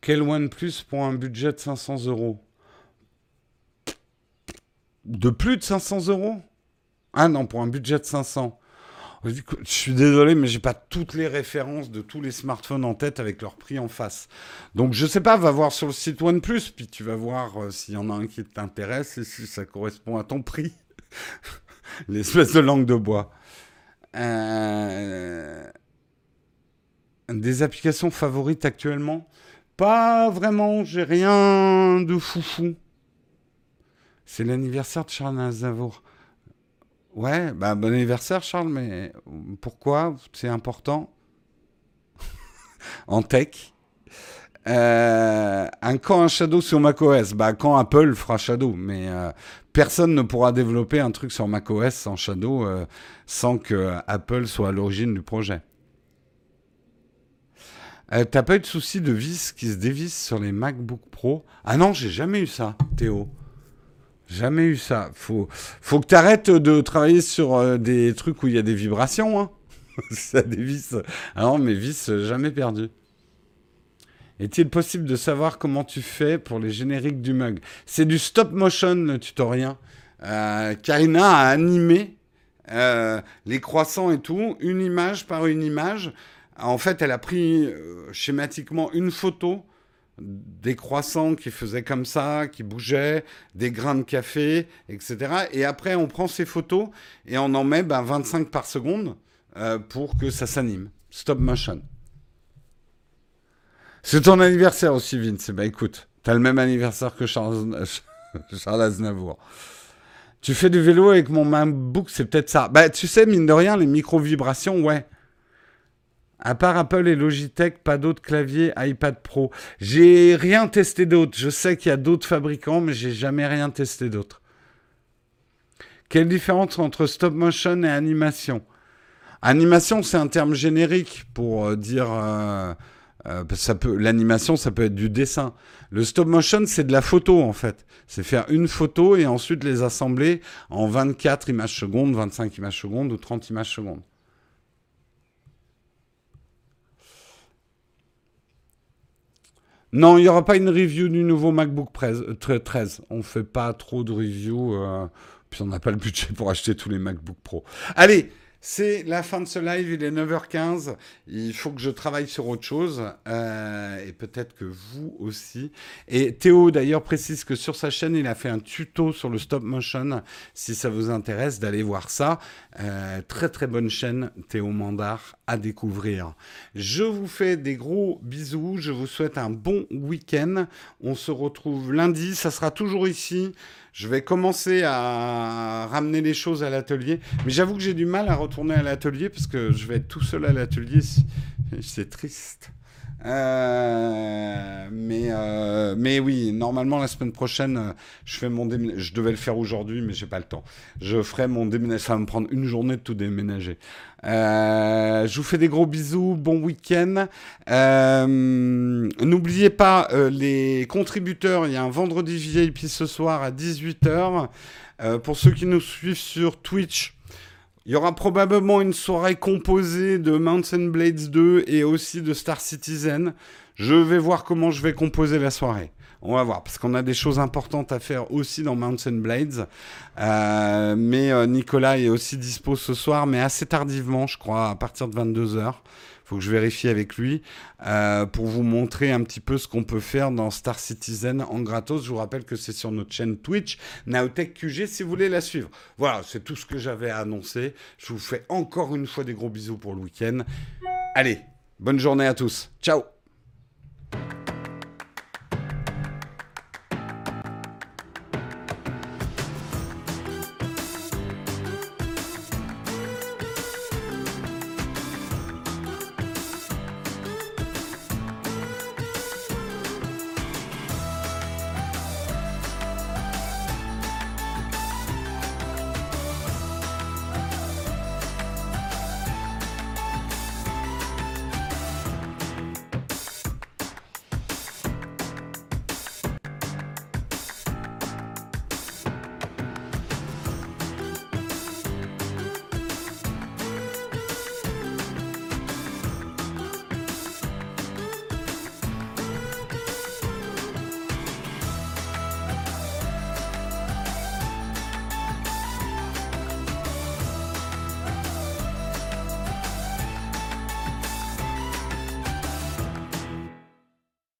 [SPEAKER 1] Quel OnePlus pour un budget de 500 euros? De plus de 500 euros? Ah non, pour un budget de 500. Je suis désolé, mais j'ai pas toutes les références de tous les smartphones en tête avec leur prix en face. Donc je sais pas, va voir sur le site OnePlus, puis tu vas voir euh, s'il y en a un qui t'intéresse et si ça correspond à ton prix. L'espèce de langue de bois. Euh, des applications favorites actuellement? Pas vraiment, j'ai rien de foufou. C'est l'anniversaire de Charles Aznavour. Ouais, bah bon anniversaire Charles, mais pourquoi C'est important En tech? Euh, un quand un Shadow sur macOS Bah quand Apple fera Shadow, mais euh, personne ne pourra développer un truc sur macOS sans Shadow euh, sans que Apple soit à l'origine du projet. T'as pas eu de souci de vis qui se dévissent sur les MacBook Pro? Ah non, j'ai jamais eu ça, Théo. Jamais eu ça. Faut, faut que tu arrêtes de travailler sur des trucs où il y a des vibrations. Hein. ça dévisse. Ah non, mes vis, jamais perdu. Est-il possible de savoir comment tu fais pour les génériques du mug? C'est du stop motion, le tutoriel. Euh, Karina a animé euh, les croissants et tout, une image par une image. En fait, elle a pris euh, schématiquement une photo des croissants qui faisaient comme ça, qui bougeaient, des grains de café, etc. Et après, on prend ces photos et on en met 25 ben, par seconde pour que ça s'anime. Stop motion. C'est ton anniversaire aussi, Vince. Bah écoute, t'as le même anniversaire que Charles, Charles Aznavour. Tu fais du vélo avec mon MacBook, c'est peut-être ça. Bah tu sais, mine de rien, les micro-vibrations, ouais. À part Apple et Logitech, pas d'autres claviers iPad Pro. J'ai rien testé d'autre. Je sais qu'il y a d'autres fabricants, mais j'ai jamais rien testé d'autre. Quelle différence entre stop motion et animation? Animation, c'est un terme générique pour euh, dire euh, euh, l'animation, ça peut être du dessin. Le stop motion, c'est de la photo en fait. C'est faire une photo et ensuite les assembler en 24 images secondes, 25 images secondes ou 30 images secondes. Non, il n'y aura pas une review du nouveau MacBook 13. Euh, on fait pas trop de reviews, euh, puis on n'a pas le budget pour acheter tous les MacBook Pro. Allez, c'est la fin de ce live, il est 9h15. Il faut que je travaille sur autre chose. Euh, et peut-être que vous aussi. Et Théo, d'ailleurs, précise que sur sa chaîne, il a fait un tuto sur le stop motion. Si ça vous intéresse d'aller voir ça. Euh, très très bonne chaîne, Théo Mandar, à découvrir. Je vous fais des gros bisous. Je vous souhaite un bon week-end. On se retrouve lundi. Ça sera toujours ici. Je vais commencer à ramener les choses à l'atelier. Mais j'avoue que j'ai du mal à retourner à l'atelier parce que je vais être tout seul à l'atelier. C'est triste. Euh, mais, euh, mais oui, normalement la semaine prochaine, euh, je fais mon Je devais le faire aujourd'hui, mais j'ai pas le temps. Je ferai mon déménagement. Ça va me prendre une journée de tout déménager. je vous fais des gros bisous, bon week-end. N'oubliez pas les contributeurs. Il y a un vendredi VIP ce soir à 18h. pour ceux qui nous suivent sur Twitch. Il y aura probablement une soirée composée de Mountain Blades 2 et aussi de Star Citizen. Je vais voir comment je vais composer la soirée. On va voir, parce qu'on a des choses importantes à faire aussi dans Mountain Blades. Euh, mais euh, Nicolas est aussi dispo ce soir, mais assez tardivement, je crois, à partir de 22h faut que je vérifie avec lui euh, pour vous montrer un petit peu ce qu'on peut faire dans Star Citizen en gratos. Je vous rappelle que c'est sur notre chaîne Twitch, Naotech QG, si vous voulez la suivre. Voilà, c'est tout ce que j'avais à annoncer. Je vous fais encore une fois des gros bisous pour le week-end. Allez, bonne journée à tous. Ciao